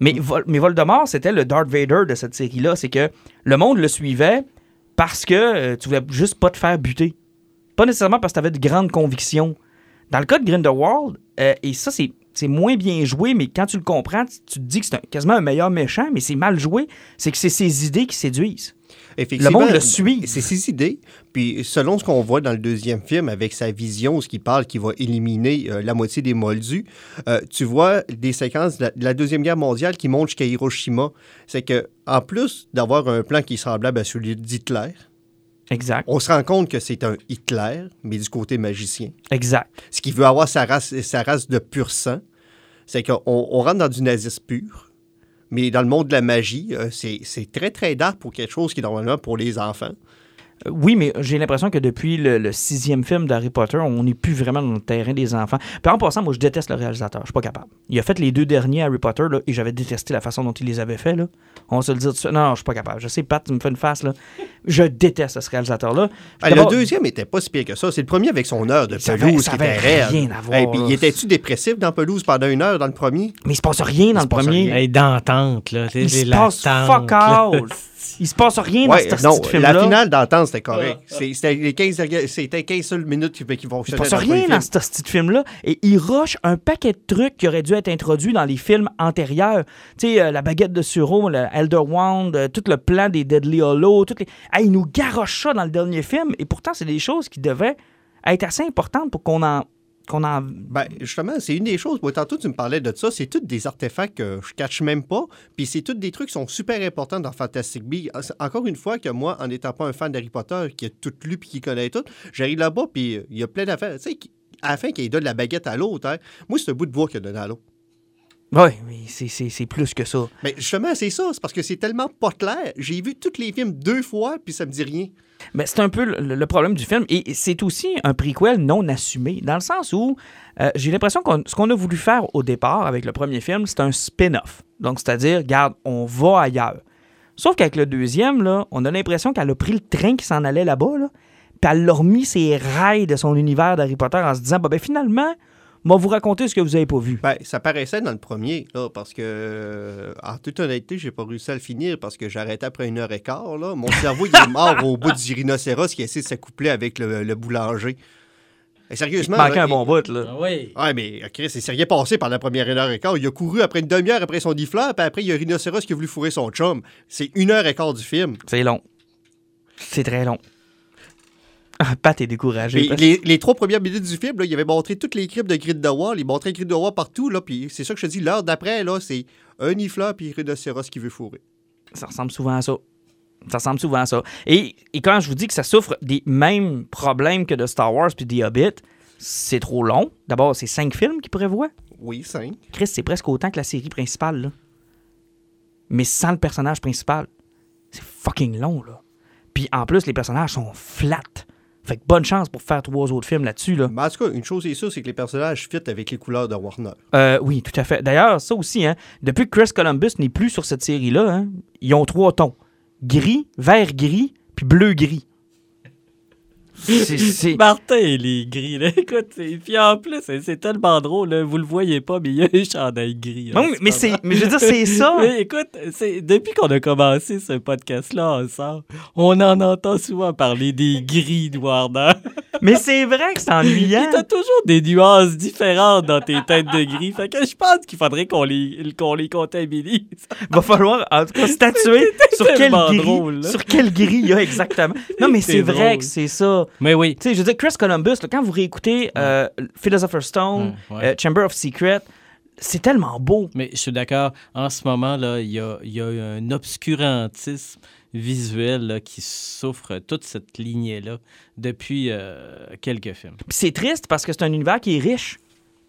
Mais, Vol- mais Voldemort, c'était le Darth Vader de cette série-là. C'est que le monde le suivait parce que euh, tu voulais juste pas te faire buter. Pas nécessairement parce que tu avais de grandes convictions. Dans le cas de Grindelwald, euh, et ça, c'est. C'est moins bien joué, mais quand tu le comprends, tu, te dis que c'est un- quasiment un meilleur méchant, mais c'est mal joué. C'est que c'est ses idées qui séduisent. Le monde le suit. C'est ses idées. Puis selon ce qu'on voit dans le deuxième film, avec sa vision, ce qu'il parle qu'il va éliminer euh, la moitié des moldus, euh, tu vois des séquences de la, de la Deuxième Guerre mondiale qui montrent jusqu'à Hiroshima. C'est que en plus d'avoir un plan qui est semblable à celui d'Hitler, Exact. on se rend compte que c'est un Hitler, mais du côté magicien. Exact. Ce qui veut avoir sa race, sa race de pur sang, c'est qu'on on rentre dans du nazisme pur. Mais dans le monde de la magie, euh, c'est très, très dark pour quelque chose qui est normalement pour les enfants. Euh, Oui, mais j'ai l'impression que depuis le, le sixième film d'Harry Potter, on n'est plus vraiment dans le terrain des enfants. Puis en passant, moi, je déteste le réalisateur. Je suis pas capable. Il a fait les deux derniers Harry Potter là, et j'avais détesté la façon dont il les avait fait. On va se le dire tout de suite. Non, je suis pas capable. Je sais, Pat, tu me fais une face. Là. Je déteste ce réalisateur-là. Ah, le deuxième était pas si pire que ça. C'est le premier avec son heure de Ça pelouse ça qui était avait raide. rien à voir, Et puis, il était-tu dépressif dans pelouse pendant une heure dans le premier? Mais il se passe rien dans Il le premier. rien. Hey, d'entente, là. Il se la passe tente, fuck là. all. Il se passe rien Ouais, dans ce non, film-là. la finale d'entente, c'était correct. C'était les 15, dernières- c'était 15 seules minutes qui, qui Il fonctionnaient se passe rien dans ce petit film-là. Et il rush un paquet de trucs qui auraient dû être introduits dans les films antérieurs. Tu sais, euh, la baguette de Suro, le Elder Wand, euh, tout le plan des Deadly Hollow. Toutes les... Ah, il nous garoche ça dans le dernier film. Et pourtant, c'est des choses qui devaient être assez importantes pour qu'on en. Ben, justement, c'est une des choses. Moi, tantôt, tu me parlais de ça. C'est tous des artefacts que je cache même pas. Puis c'est tous des trucs qui sont super importants dans Fantastic Beasts. Encore une fois, que moi, en n'étant pas un fan d'Harry Potter, qui a tout lu puis qui connaît tout, j'arrive là-bas, puis il y a plein d'affaires. Tu sais, qui- à la fin, qu'il donne la baguette à l'autre, hein. moi, c'est un bout de bois qu'il a donné à l'autre. Oui, mais c'est- c'est c'est plus que ça. Mais justement, c'est ça. C'est parce que c'est tellement pas clair. J'ai vu tous les films deux fois, puis ça me dit rien. Mais c'est un peu le, le problème du film. Et c'est aussi un prequel non assumé, dans le sens où euh, j'ai l'impression que ce qu'on a voulu faire au départ avec le premier film, c'est un spin-off. Donc, c'est-à-dire, regarde, on va ailleurs. Sauf qu'avec le deuxième, là, on a l'impression qu'elle a pris le train qui s'en allait là-bas, là, puis elle l'a remis ses rails de son univers d'Harry Potter en se disant, bah, ben, finalement, moi vous raconter ce que vous avez pas vu. Ben, ça paraissait dans le premier, là, parce que, euh, en toute honnêteté, j'ai pas réussi à le finir parce que j'arrêtais après une heure et quart. Là. Mon cerveau, il est mort au bout du rhinocéros qui essaie de s'accoupler avec le, le boulanger. Et Il sérieusement. manquait là, un bon bout, là. Ah oui. Ouais, mais euh, Chris, il s'est rien passé par la première une heure et quart. Il a couru après une demi-heure après son diffleur, puis après, il y a un rhinocéros qui a voulu fourrer son chum. C'est une heure et quart du film. C'est long. C'est très long. Ah, Pat est découragé. Parce- les, les trois premières minutes du film, là, il avait montré toutes les cryptes de Grindelwald. Il montrait Grindelwald partout, là, puis c'est ça que je te dis. L'heure d'après, là, c'est un nifleur puis rhinocéros qui veut fourrer. Ça ressemble souvent à ça. Ça ressemble souvent à ça. Et, et quand je vous dis que ça souffre des mêmes problèmes que de Star Wars puis The Hobbit, c'est trop long. D'abord, c'est cinq films qu'ils prévoient. Oui, cinq. Chris, c'est presque autant que la série principale, là. Mais sans le personnage principal. C'est fucking long, là. Puis en plus, les personnages sont flat. Fait que bonne chance pour faire trois autres films là-dessus. Là. Mais en tout cas, une chose est sûre, c'est que les personnages fit avec les couleurs de Warner. Euh, oui, tout à fait. D'ailleurs, ça aussi, hein, depuis que Chris Columbus n'est plus sur cette série-là, hein, ils ont trois tons. Gris, vert gris, puis bleu gris. C'est- Martin, il est gris, là. Écoute, c'est- puis en plus, c'est- tellement drôle, là. Vous le voyez pas, mais il y a un chandail gris. Non, mais, mais c'est, mais je veux dire, c'est ça. Mais écoute, c'est- depuis qu'on a commencé ce podcast-là ensemble, on en entend souvent parler des gris de Warner. Mais c'est vrai que c'est ennuyant. Puis t'as toujours des nuances différentes dans tes têtes de gris. Fait que je pense qu'il faudrait qu'on les, qu'on les comptabilise. Va falloir, en tout cas, statuer sur quel gris, drôle, sur quel gris il y a exactement. Non, mais C'est c'est vrai drôle. que c'est ça. Mais oui. Tu sais, je veux dire, Chris Columbus, là, quand vous réécoutez euh, Philosopher's Stone, ouais. euh, Chamber of Secret, c'est tellement beau. Mais je suis d'accord. En ce moment, là, il y a, y a un obscurantisme visuel là, qui souffre toute cette lignée-là depuis euh, quelques films. C'est triste parce que c'est un univers qui est riche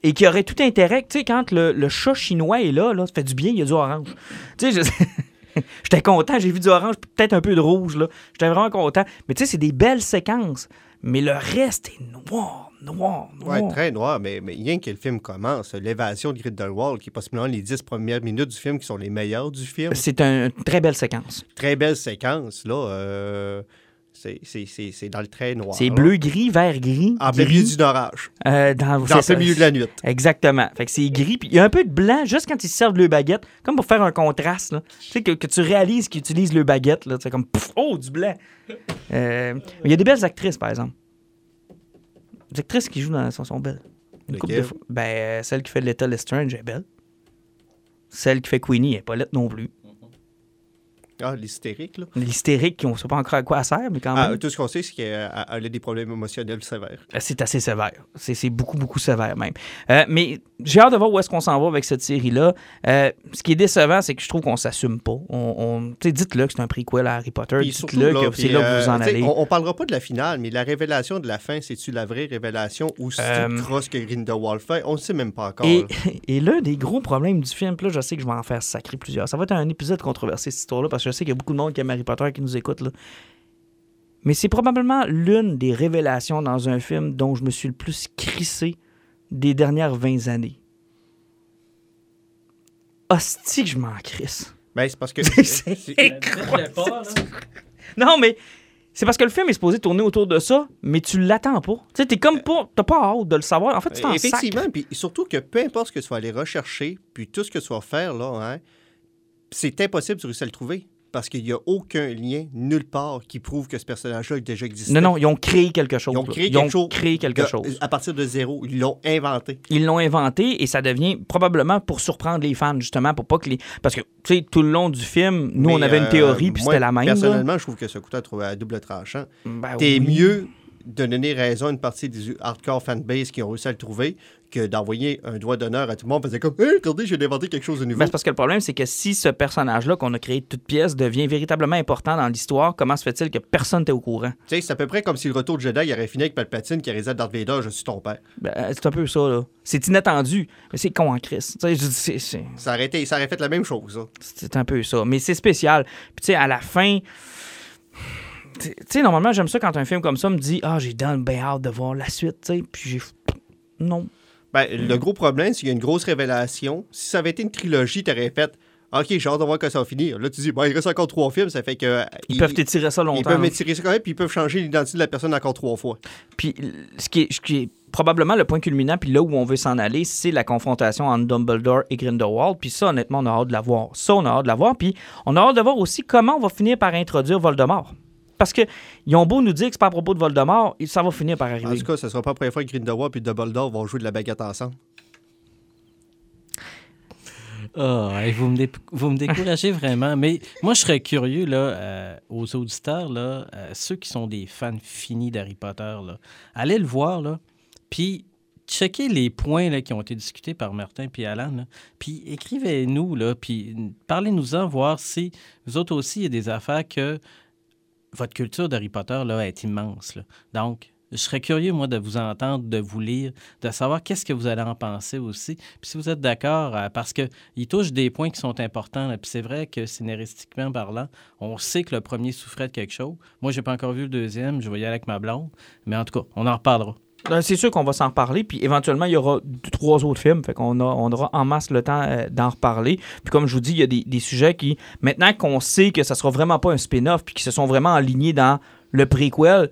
et qui aurait tout intérêt. Tu sais, quand le, le chat chinois est là, là, ça fait du bien, il y a du orange. Tu sais, je- j'étais content, j'ai vu du orange, peut-être un peu de rouge, là. J'étais vraiment content. Mais tu sais, c'est des belles séquences. Mais le reste est noir, noir, noir. Ouais, très noir, mais, mais rien que le film commence, l'évasion de Grindelwald, qui est possiblement les dix premières minutes du film qui sont les meilleures du film. C'est un- une très belle séquence. Très belle séquence, là. euh, c'est- dans le très noir. C'est là. bleu, gris, vert, gris. En plein milieu d'un orage. euh, dans, Dans le milieu de la nuit. Exactement. Fait que c'est gris, puis il y a un peu de blanc juste quand ils servent le baguette, comme pour faire un contraste. Là. Tu sais, que, que tu réalises qu'ils utilisent le baguette. Là. C'est comme, pff, oh, du blanc. Euh, il y a des belles actrices, par exemple. Les actrices qui jouent dans sont, sont belles. Une couple de fois. Ben, euh, celle qui fait Little Lestrange est belle. Celle qui fait Queenie est pas laide non plus. Ah, l'hystérique, là. L'hystérique, on ne sait pas encore à quoi elle sert, mais quand Ah, même, tout ce qu'on sait, c'est qu'elle elle a des problèmes émotionnels sévères. euh, c'est assez sévère. C'est c'est beaucoup, beaucoup sévère même. Euh, mais j'ai hâte de voir où est-ce qu'on s'en va avec cette série-là. Euh, ce qui est décevant, c'est que je trouve qu'on s'assume pas. On, dites-le que c'est un prequel à Harry Potter. Dites-le là, que c'est là que vous en allez. On, on parlera pas de la finale, mais la révélation de la fin, c'est-tu la vraie révélation ou c'est Euh, une crosse que Grindelwald fait? On ne sait même pas encore. Et, l'un des gros problèmes du film, là, je sais que je vais en faire sacrer plusieurs. Ça va être un épisode controversé, cette histoire-là, parce que je sais qu'il y a beaucoup de monde qui aime Harry Potter qui nous écoute. Là. Mais c'est probablement l'une des révélations dans un film dont je me suis le plus crissé des dernières 20 années. Hostie que je m'en crisse. Ben, c'est parce que. C'est. Non, mais c'est parce que le film est supposé tourner autour de ça, mais tu l'attends pas. Tu sais, t'es comme pas. T'as pas hâte de le savoir. En fait, tu t'en sacres. Effectivement, puis surtout que peu importe ce que tu vas aller rechercher, puis tout ce que tu vas faire, là, hein, c'est impossible de réussir à le trouver. Parce qu'il n'y a aucun lien, nulle part, qui prouve que ce personnage-là a déjà existé. Non, non, ils ont créé quelque chose. Ils ont créé Ils quelque ont chose. créé quelque de- chose. À partir de zéro, ils l'ont inventé. Ils l'ont inventé et ça devient probablement pour surprendre les fans, justement, pour pas que les. Parce que, tu sais, tout le long du film, nous, on avait une euh, théorie, puis c'était la même. là. Personnellement, je trouve que ce couteau à trouver à double tranchant. Ben T'es oui. mieux de donner raison à une partie des hardcore fanbase qui ont réussi à le trouver que d'envoyer un doigt d'honneur à tout le monde. Faisait comme, hey, regardez, j'ai inventé quelque chose de nouveau. Ben, c'est parce que le problème, c'est que si ce personnage-là qu'on a créé de toute pièce devient véritablement important dans l'histoire, comment se fait-il que personne n'était au courant? Tu sais, c'est à peu près comme si le retour de Jedi il aurait fini avec Palpatine qui à Darth Vader, je suis ton père. Ben, c'est un peu ça, là. C'est inattendu, mais c'est con en Christ. Tu sais, je dis, c'est- c'est- Ça aurait, été- ça aurait fait la même chose. ça. C'est un peu ça. Mais c'est spécial. Puis, tu sais, à la fin. Tu sais, normalement, j'aime ça quand un film comme ça me dit Ah, j'ai bien hâte de voir la suite, tu sais. Puis j'ai. Non. Ben, le gros problème, c'est qu'il y a une grosse révélation. Si ça avait été une trilogie, t'aurais fait OK, j'ai hâte de voir quand ça va finir. Là, tu dis, ben, il reste encore trois films, ça fait que. Ils, peuvent étirer ça longtemps. Ils peuvent là. étirer ça quand même, puis ils peuvent changer l'identité de la personne encore trois fois. Puis ce qui, est, ce qui est probablement le point culminant, puis là où on veut s'en aller, c'est la confrontation entre Dumbledore et Grindelwald. Puis ça, honnêtement, on a hâte de la voir. Ça, on a hâte de la voir. Puis on a hâte de voir aussi comment on va finir par introduire Voldemort. Parce que ils ont beau nous dire que c'est pas à propos de Voldemort, ça va finir par En arriver. tout cas, ce sera pas la première fois que Grindelwald et Dumbledore vont jouer de la baguette ensemble. Ah, hey, vous, me dé- vous me découragez vraiment. Mais moi, je serais curieux, là, euh, aux auditeurs, là, euh, ceux qui sont des fans finis d'Harry Potter, là, allez le voir, là, puis checkez les points là, qui ont été discutés par Martin et Alan, là, puis écrivez-nous, là, puis parlez-nous-en, voir si vous autres aussi, il y a des affaires que votre culture d'Harry Potter là, est immense. Donc, Je serais curieux, moi, de vous entendre, de vous lire, de savoir qu'est-ce que vous allez en penser aussi. Puis si vous êtes d'accord, euh, parce qu'il touche des points qui sont importants. Puis c'est vrai que scénaristiquement parlant, on sait que le premier souffrait de quelque chose. Moi, j'ai pas encore vu le deuxième. Je vais y avec ma blonde. Mais en tout cas, on en reparlera. Euh, C'est sûr qu'on va s'en reparler, puis éventuellement, il y aura deux, trois autres films, fait qu'on a, on aura en masse le temps euh, d'en reparler. Puis comme je vous dis, il y a des, sujets qui, maintenant qu'on sait que ça sera vraiment pas un spin-off, puis qui se sont vraiment alignés dans le prequel,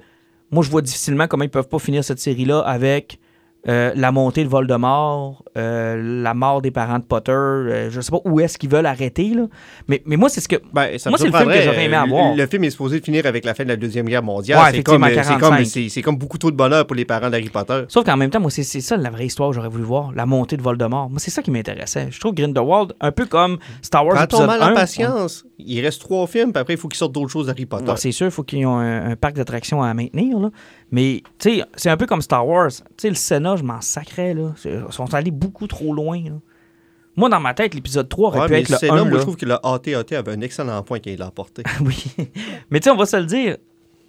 moi, je vois difficilement comment ils peuvent pas finir cette série-là avec euh, la montée de Voldemort, euh, la mort des parents de Potter. euh, je sais pas où est-ce qu'ils veulent arrêter, là. Mais, mais moi, c'est ce que... Ben, ça Moi, c'est le film que j'aurais aimé euh, avoir. Le, film est supposé finir avec la fin de la Deuxième Guerre mondiale. Ouais, c'est comme, c'est 45. comme, beaucoup trop de bonheur pour les parents d'Harry Potter. Sauf qu'en même temps, moi, c'est ça la vraie histoire que j'aurais voulu voir, la montée de Voldemort. Moi, c'est ça qui m'intéressait. Je trouve Grindelwald, un peu comme Star Wars Prends ton mal 1. en patience. Il reste trois films, puis après, il faut qu'ils sortent d'autres choses d'Harry Potter. Bon, c'est sûr, il faut qu'ils aient un, un parc d'attractions à maintenir. Là. Mais, tu sais, c'est un peu comme Star Wars. Tu sais, le Sénat, je m'en sacrais. Là. Ils sont allés beaucoup trop loin. là. Moi, dans ma tête, l'épisode 3 aurait Ouais, pu mais être le c'est 1. là, moi, là. je trouve que le AT-AT avait un excellent point qu'il a apporté. oui. Mais tu sais, on va se le dire.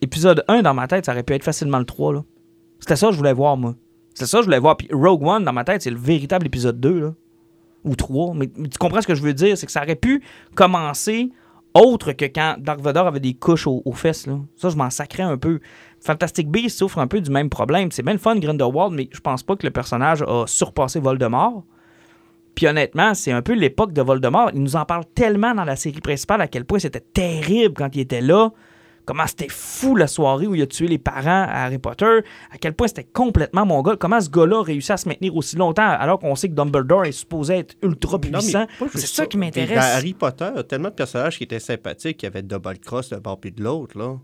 Épisode 1, dans ma tête, ça aurait pu être facilement le 3. là. C'était ça que je voulais voir, moi. C'était ça que je voulais voir. Puis Rogue One, dans ma tête, c'est le véritable épisode 2. Là. Ou 3. Mais, mais tu comprends ce que je veux dire? C'est que ça aurait pu commencer autre que quand Dark Vador avait des couches aux, aux fesses. Là. Ça, je m'en sacrais un peu. Fantastic Beasts souffre un peu du même problème. C'est bien le fun, Grindelwald, mais je pense pas que le personnage a surpassé Voldemort. Puis honnêtement, c'est un peu l'époque de Voldemort. Il nous en parle tellement dans la série principale à quel point c'était terrible quand il était là. Comment c'était fou la soirée où il a tué les parents à Harry Potter. À quel point c'était complètement mongol. Comment ce gars-là a réussi à se maintenir aussi longtemps alors qu'on sait que Dumbledore est supposé être ultra puissant. C'est ça qui m'intéresse. Harry Potter, a tellement de personnages qui étaient sympathiques, qui avaient double cross d'un bord puis de l'autre, là.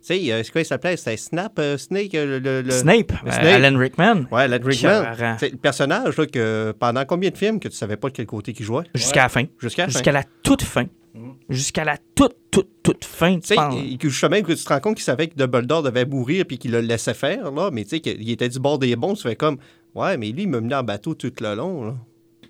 Tu sais, euh, c'est quoi il s'appelait? C'était Snap, euh, Snake, euh, le, le- Snape, le euh, Snape. Alan Rickman, Ouais, Alan Rickman. C'est le personnage, là, que pendant combien de films que tu savais pas de quel côté qu'il jouait? jusqu'à la fin. Jusqu'à la fin. Jusqu'à la toute fin. Jusqu'à la toute, toute, toute fin. Tu sais, justement, que tu te rends compte qu'il savait que Dumbledore devait mourir puis qu'il le laissait faire, là, mais tu sais, qu'il était du bord des bons, tu fais comme, ouais, mais lui, il m'a mené en bateau tout le long, là.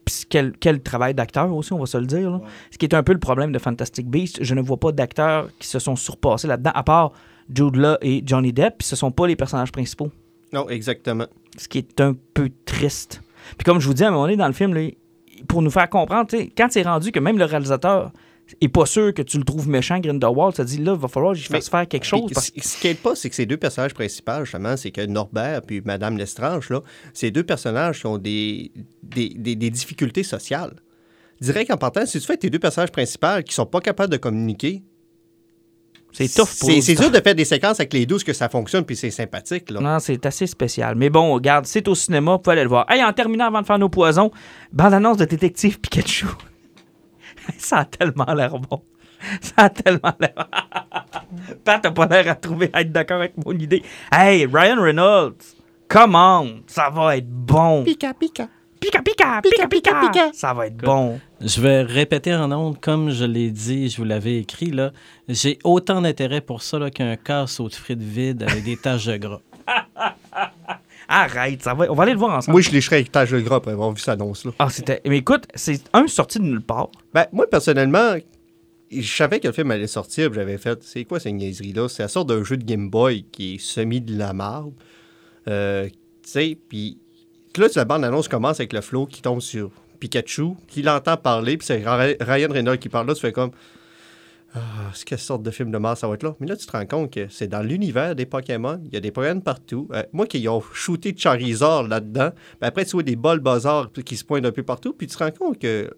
Puis quel, quel travail d'acteur aussi, on va se le dire. là. Ce qui est un peu le problème de Fantastic Beasts, je ne vois pas d'acteurs qui se sont surpassés là-dedans, à part Jude Law et Johnny Depp, puis ce sont pas les personnages principaux. Non, exactement. Ce qui est un peu triste. Puis comme je vous dis, à un moment donné dans le film, là, pour nous faire comprendre, quand c'est rendu que même le réalisateur est pas sûr que tu le trouves méchant, Grindelwald, ça dit là, il va falloir que j'y fasse faire quelque chose. Parce... ce qui aide pas, c'est que ces deux personnages principaux, justement, c'est que Norbert puis Madame Lestrange, là, c'est deux personnages qui ont des, des, des- des difficultés sociales. Je dirais qu'en partant, si tu fais tes deux personnages principaux qui sont pas capables de communiquer, C'est tough pour c'est, dur de faire des séquences avec les deux, que ça fonctionne, puis c'est sympathique. Là. Non, c'est assez spécial. Mais bon, regarde, c'est au cinéma, vous pouvez aller le voir. Hey, en terminant avant de faire nos poisons, bande-annonce de Détective Pikachu. Ça a tellement l'air bon. Ça a tellement l'air. Pat, t'as pas l'air à trouver à être d'accord avec mon idée. Hey, Ryan Reynolds, come on, ça va être bon. Pika, pika. Pika, pika, pika, pika. Ça va être bon. Je vais répéter en ondes, comme je l'ai dit, je vous l'avais écrit, là. J'ai autant d'intérêt pour ça là, qu'un casse de frites vide avec des taches de gras. Arrête, ça va. On va aller le voir ensemble. Moi, je lécherais avec tâche de gras après avoir vu cette annonce-là. Ah, c'était. Mais écoute, c'est un sorti de nulle part. Ben, moi, personnellement, je savais que le film allait sortir, puis j'avais fait, c'est quoi ces niaiseries-là? C'est la sorte d'un jeu de Game Boy qui est semi de la marde. Euh, tu sais, puis là, la bande-annonce commence avec le flow qui tombe sur Pikachu, qui l'entend parler, puis c'est Ryan Reynolds qui parle là, tu fais comme, ah, c'est quelle sorte de film de merde ça va être là? Mais là, tu te rends compte que c'est dans l'univers des Pokémon, il y a des Pokémon partout. Euh, moi, qui ont shooté Charizard là-dedans, ben après, tu vois des bols bazar qui se pointent un peu partout, puis tu te rends compte que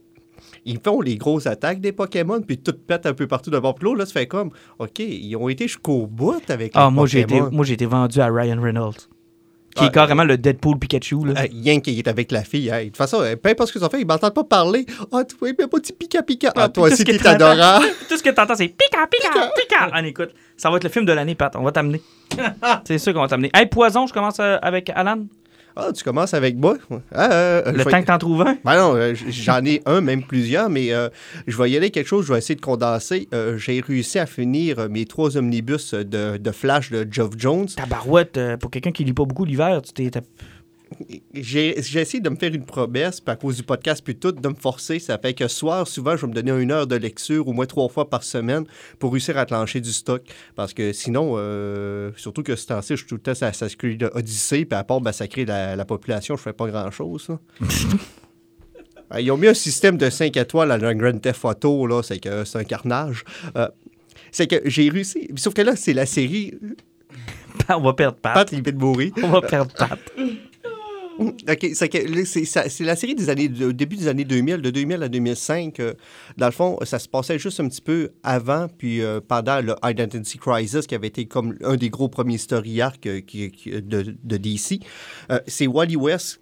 ils font les grosses attaques des Pokémon, puis tout pète un peu partout de bord. Puis là, ça fait comme, OK, ils ont été jusqu'au bout avec Ah, les moi, j'ai été, moi, j'ai été vendu à Ryan Reynolds. Qui Ah, est carrément le Deadpool Pikachu. Là. Euh, Yank qui est avec la fille. De toute façon, euh, peu importe ce que ça fait, ils m'entendent pas parler. Ah, tu vois, mais pas petit pika pika. Ah, Ah, toi aussi, t'es adorable. Tout ce que t'entends, c'est Pika, Pika, Pika. Ah, écoute, ça va être le film de l'année, Pat. On va t'amener. c'est sûr qu'on va t'amener. Hey, Poison, je commence euh, avec Alan. Ah, tu commences avec moi? Ah, euh, Le je vais- temps que t'en trouves un? Ben non, euh, j'en ai un, même plusieurs, mais euh, je vais y aller quelque chose, je vais essayer de condenser. Euh, J'ai réussi à finir euh, mes trois omnibus de, de Flash de Geoff Jones. Ta barouette, euh, pour quelqu'un qui lit pas beaucoup l'hiver, tu t'es. J'ai essayé de me faire une promesse, puis à cause du podcast, puis tout, de me forcer. Ça fait que soir, souvent, je vais me donner une heure de lecture, au moins trois fois par semaine, pour réussir à clencher du stock. Parce que sinon, euh, surtout que ce temps-ci, je suis tout le temps sur Assassin's Creed Odyssey, puis à part massacrer la, la population, je fais pas grand-chose. Euh, Ils ont mis un système de 5 étoiles à un Grand Theft Auto, là, c'est que c'est un carnage. Euh, c'est que j'ai réussi. Sauf que là, c'est la série On va perdre Pat. Pat limite de mourir. On va perdre Pat. OK, c'est la série des années, au début des années 2000, de 2000 à 2005. euh, dans le fond, ça se passait juste un petit peu avant, puis euh, pendant le Identity Crisis, qui avait été comme un des gros premiers story arcs euh, qui- qui- de, de DC. C'est Wally West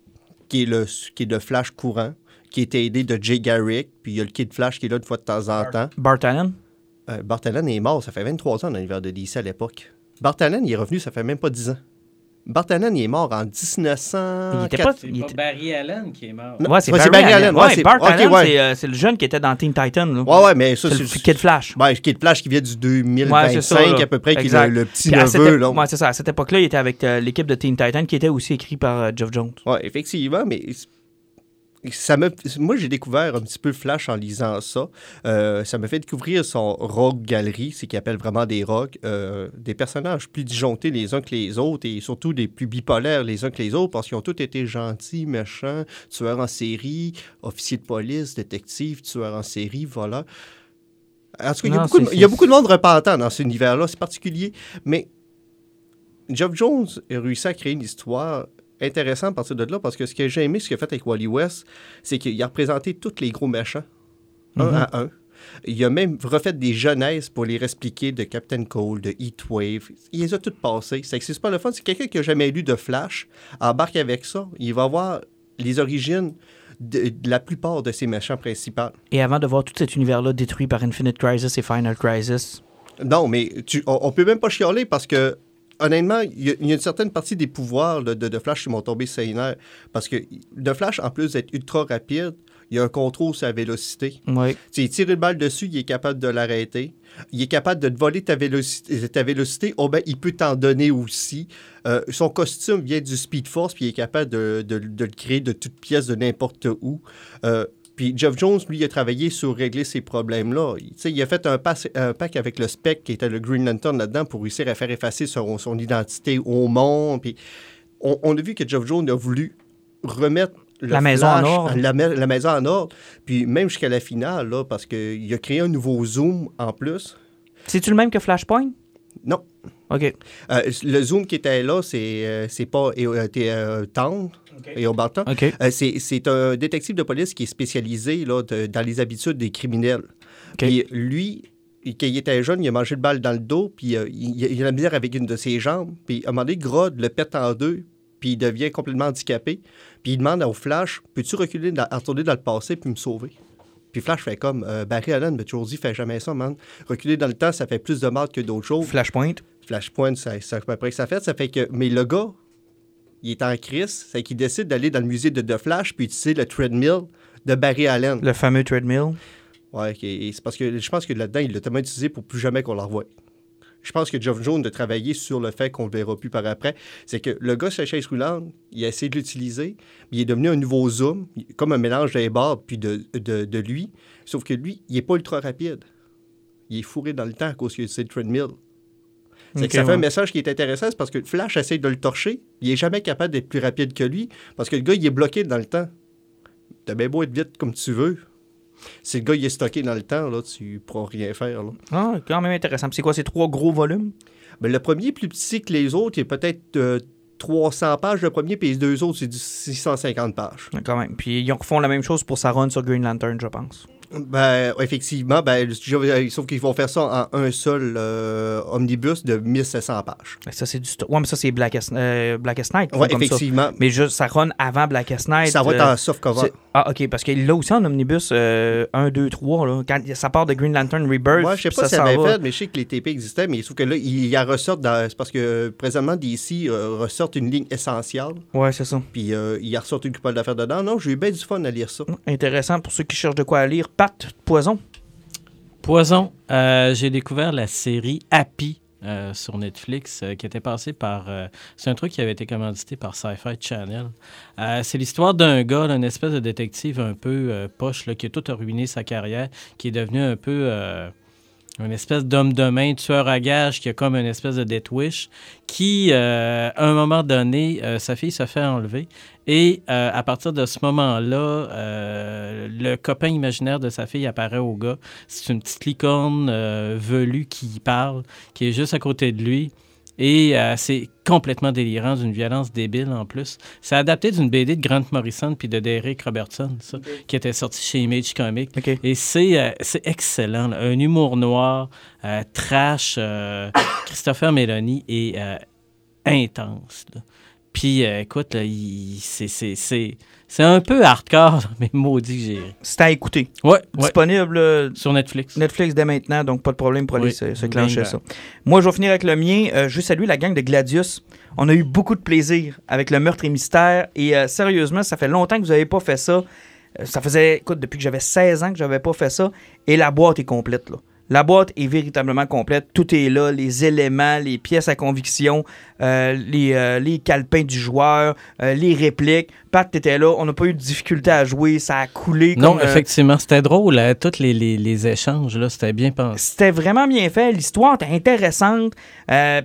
qui est, le, qui est le Flash courant, qui était aidé de Jay Garrick, puis il y a le Kid Flash qui est là une fois de temps en temps. Bart Allen? Bart Allen est mort, ça fait 23 ans dans l'univers de DC à l'époque. Bart Allen, il est revenu, ça fait même pas 10 ans. Bart Allen, il est mort en 1900. Il était pas. C'est était- Barry Allen qui est mort. Non, Ouais, c'est ouais, Barry, Allen. ouais, Ouais, c'est- Bart Allen, ouais. c'est, euh, c'est le jeune qui était dans Teen Titan. Là. Ouais, ouais, mais ça, c'est c'est. le Kid Flash. Ben, Kid Flash qui vient du Ouais, c'est 2025 ça, là. à peu près, qui est le, le petit Puis neveu. Là. ouais, c'est ça. À cette époque-là, il était avec euh, l'équipe de Teen Titan qui était aussi écrit par euh, Geoff Jones. Ouais, effectivement, mais ça me, moi, j'ai découvert un petit peu Flash en lisant ça. Euh, ça m'a fait découvrir son rogue galerie, c'est qu'il appelle vraiment des rogues, euh, des personnages plus disjonctés les uns que les autres et surtout des plus bipolaires les uns que les autres parce qu'ils ont tous été gentils, méchants, tueurs en série, officiers de police, détectives, tueurs en série, voilà. En tout cas, il y, a beaucoup de, il y a beaucoup de monde repentant dans cet univers-là, c'est particulier, mais Geoff Jones a réussi à créer une histoire intéressante à partir de là parce que ce que j'ai aimé, ce qu'il a fait avec Wally West, c'est qu'il a représenté tous les gros méchants, un Mhm. à un. Il a même refait des jeunesses pour les expliquer de Captain Cold, de Heatwave. Il les a toutes passées. C'est que pas le fun. C'est quelqu'un qui n'a jamais lu de Flash. Embarque avec ça. Il va voir les origines de, de la plupart de ses méchants principaux. Et avant de voir tout cet univers-là détruit par Infinite Crisis et Final Crisis, Non, mais tu, on, on peut même pas chialer parce que, honnêtement, il y, a- il y a une certaine partie des pouvoirs là, de, de Flash qui m'ont tombé nerfs. Parce que de Flash, en plus d'être ultra rapide, il y a un contrôle sur la vélocité. Tu sais, tire une balle dessus, il est capable de l'arrêter. Il est capable de te voler ta vélocité. Ta vélocité. Oh ben, il peut t'en donner aussi. Euh, son costume vient du Speed Force, puis il est capable de, de- de le créer de toutes pièces, de n'importe où. Euh, puis Jeff Jones, lui, il a travaillé sur régler ces problèmes-là. Il, a fait un, pass- un pack avec le Spec, qui était le Green Lantern là-dedans, pour réussir à faire effacer son, son identité au monde. Puis on, on a vu que Jeff Jones a voulu remettre le La maison en ordre. La, ma- la maison en ordre. Puis même jusqu'à la finale, là, parce qu'il a créé un nouveau zoom en plus. C'est-tu le même que Flashpoint? Non. OK. Euh, le zoom qui était là, c'est euh, pas euh, t'es, et. Euh, c'est c'est un détective de police qui est spécialisé là, de- dans les habitudes des criminels. Puis lui, quand il était jeune, il a mangé le balle dans le dos, puis euh, il, il a la misère avec une de ses jambes. Puis à un moment donné, Grodd le pète en deux, puis il devient complètement handicapé. Puis il demande au Flash Peux-tu reculer, dans, retourner dans le passé, puis me sauver? Puis Flash fait comme euh, Barry Allen m'a toujours dit Fais jamais ça, man. Reculer dans le temps, ça fait plus de mal que d'autres choses. Flashpoint. Flashpoint, ça- c'est à peu près que ça fait. Ça fait que. Mais le gars, il est en crise, c'est qu'il décide d'aller dans le musée de The Flash puis utiliser le treadmill de Barry Allen. Le fameux treadmill? Ouais, ok, et c'est parce que je pense que là-dedans, il l'a tellement utilisé pour plus jamais qu'on le revoie. Je pense que Geoff Jones a travaillé sur le fait qu'on le verra plus par après. C'est que le gars sur la chaise roulante, il a essayé de l'utiliser, mais il est devenu un nouveau zoom, comme un mélange d'Aibard puis de, de, de lui. Sauf que lui, il est pas ultra rapide. Il est fourré dans le temps à cause qu'il utilise le treadmill. C'est que ça fait ouais. un message qui est intéressant, c'est parce que Flash essaie de le torcher. Il est jamais capable d'être plus rapide que lui, parce que le gars, il est bloqué dans le temps. T'as bien beau être vite comme tu veux. Si le gars, il est stocké dans le temps, là, tu pourras rien faire. Là. Ah, quand même intéressant. C'est quoi ces trois gros volumes? Ben, le premier est plus petit que les autres. Il est peut-être euh, 300 pages le premier, puis les deux autres, c'est du 650 pages. Quand même. Puis ils refont la même chose pour sa run sur Green Lantern, je pense. Ben, effectivement, ben, je- sauf qu'ils vont faire ça en un seul euh, omnibus de 1700 pages. Ça, c'est du. Ouais, mais ça, c'est Blackest, euh, Blackest Night. Oui, ça. effectivement. Mais juste, ça run avant Blackest Night. Ça va être euh, en soft cover. Ah, OK, parce qu'il l'a aussi en omnibus euh, 1, 2, 3. Là. Quand ça part de Green Lantern Rebirth, Moi, je sais pas ça si ça avait va. fait, mais je sais que les TP existaient, mais sauf que là, ils y ressortent. C'est parce que euh, présentement, DC euh, ressortent une ligne essentielle, Ouais, c'est ça. puis euh, ils ressortent une coupole d'affaires dedans. Non, j'ai eu bien du fun à lire ça. Intéressant pour ceux qui cherchent de quoi lire. Pat, Poison. Poison, euh, j'ai découvert la série Happy euh, sur Netflix euh, qui était passé par. c'est un truc qui avait été commandité par Sci-Fi Channel. C'est l'histoire d'un gars, une espèce de détective un peu poche, là, qui a tout ruiné sa carrière, qui est devenu un peu. Une espèce d'homme de main, tueur à gages, qui a comme une espèce de death wish, qui, euh, à un moment donné, euh, sa fille se fait enlever. Et euh, à partir de ce moment-là, le copain imaginaire de sa fille apparaît au gars. C'est une petite licorne velue qui parle, qui est juste à côté de lui. Et euh, c'est complètement délirant, d'une violence débile en plus. C'est adapté d'une BD de Grant Morrison puis de Derek Robertson, ça, qui était sorti chez Image Comics. Et c'est euh, c'est excellent. là. Un humour noir, euh, trash. Christopher Meloni est intense. là. Puis, euh, écoute, c'est- c'est c'est- c'est un peu hardcore, mais maudit que j'ai. C'est à écouter. Ouais. Disponible euh, Sur Netflix. Netflix dès maintenant, donc pas de problème pour aller Oui. se, se clencher ça. Moi, je vais finir avec le mien. Euh, je salue la gang de Gladius. On a eu beaucoup de plaisir avec le meurtre et mystère. Et euh, sérieusement, ça fait longtemps que vous n'avez pas fait ça. Ça faisait, écoute, depuis que j'avais 16 ans que je n'avais pas fait ça. Et la boîte est complète, là. La boîte est véritablement complète. Tout est là, les éléments, les pièces à conviction, euh, les, euh, les calepins du joueur, euh, les répliques. Pat, t'étais là, on n'a pas eu de difficulté à jouer, ça a coulé. Non, comme, effectivement, c'était drôle. hein, Tous les, les- les échanges, là, c'était bien pensé. C'était vraiment bien fait. L'histoire était intéressante.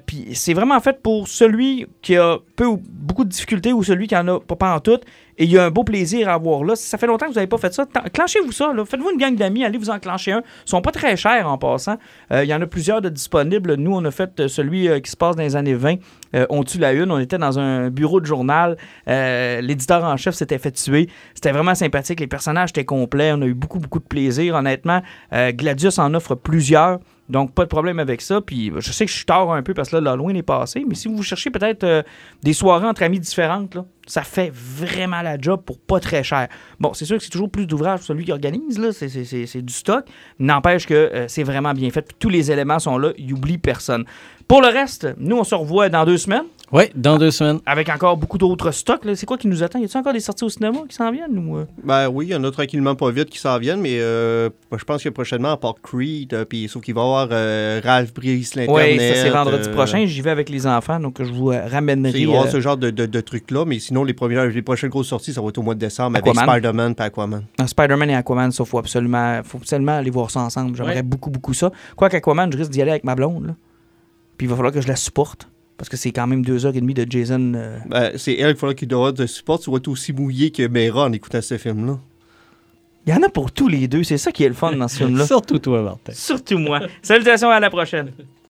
Puis c'est vraiment fait pour celui qui a peu ou beaucoup de difficultés ou celui qui en a pas, pas en tout. Et il y a un beau plaisir à avoir là. Si ça fait longtemps que vous n'avez pas fait ça, enclenchez-vous ça. là. Faites-vous une gang d'amis, allez vous enclencher un. Ils sont pas très chers en passant. Euh, il y en a plusieurs de disponibles. Nous, on a fait celui euh, qui se passe dans les années 20. Euh, on tue la une? On était dans un bureau de journal. Euh, L'éditeur en chef s'était fait tuer. C'était vraiment sympathique. Les personnages étaient complets. On a eu beaucoup, beaucoup de plaisir. Honnêtement, euh, Gladius en offre plusieurs. Donc, pas de problème avec ça. Puis, je sais que je suis tard un peu parce que là, l'Halloween est passé. Mais si vous cherchez peut-être euh, des soirées entre amis différentes, ça fait vraiment la job pour pas très cher. Bon, c'est sûr que c'est toujours plus d'ouvrage pour celui qui organise. là. C'est- C'est du stock. N'empêche que euh, c'est vraiment bien fait. Tous les éléments sont là. Il oublie personne. Pour le reste, nous, on se revoit dans deux semaines Oui, dans deux semaines. avec encore beaucoup d'autres stocks. là. C'est quoi qui nous attend? Y a-t-il encore des sorties au cinéma qui s'en viennent? Ou, euh? Ben oui, il y en a tranquillement pas vite qui s'en viennent, mais euh, je pense que prochainement, à part Creed, euh, puis sauf qu'il va y avoir euh, Ralph Brice l'Internet. Oui, ça c'est vendredi euh, prochain. J'y vais avec les enfants, donc je vous euh, ramènerai. Il va y avoir ce genre de, de, de trucs-là, mais sinon, les, premières, les prochaines grosses sorties, ça va être au mois de décembre avec. Spider-Man et Aquaman. dans Spider-Man et Aquaman, ça, faut absolument, faut absolument aller voir ça ensemble. J'aimerais Ouais. beaucoup, beaucoup ça. Quoi qu'Aquaman, je risque d'y aller avec ma blonde. là. Puis il va falloir que je la supporte. Parce que c'est quand même deux heures et demie de Jason. euh, Ben, c'est elle qu'il faudra qu'il doit te support. Tu vas être aussi mouillé que Mera en écoutant ce film-là. Il y en a pour tous les deux. C'est ça qui est le fun dans ce film-là. Surtout toi, Martin. Surtout moi. Salutations à la prochaine.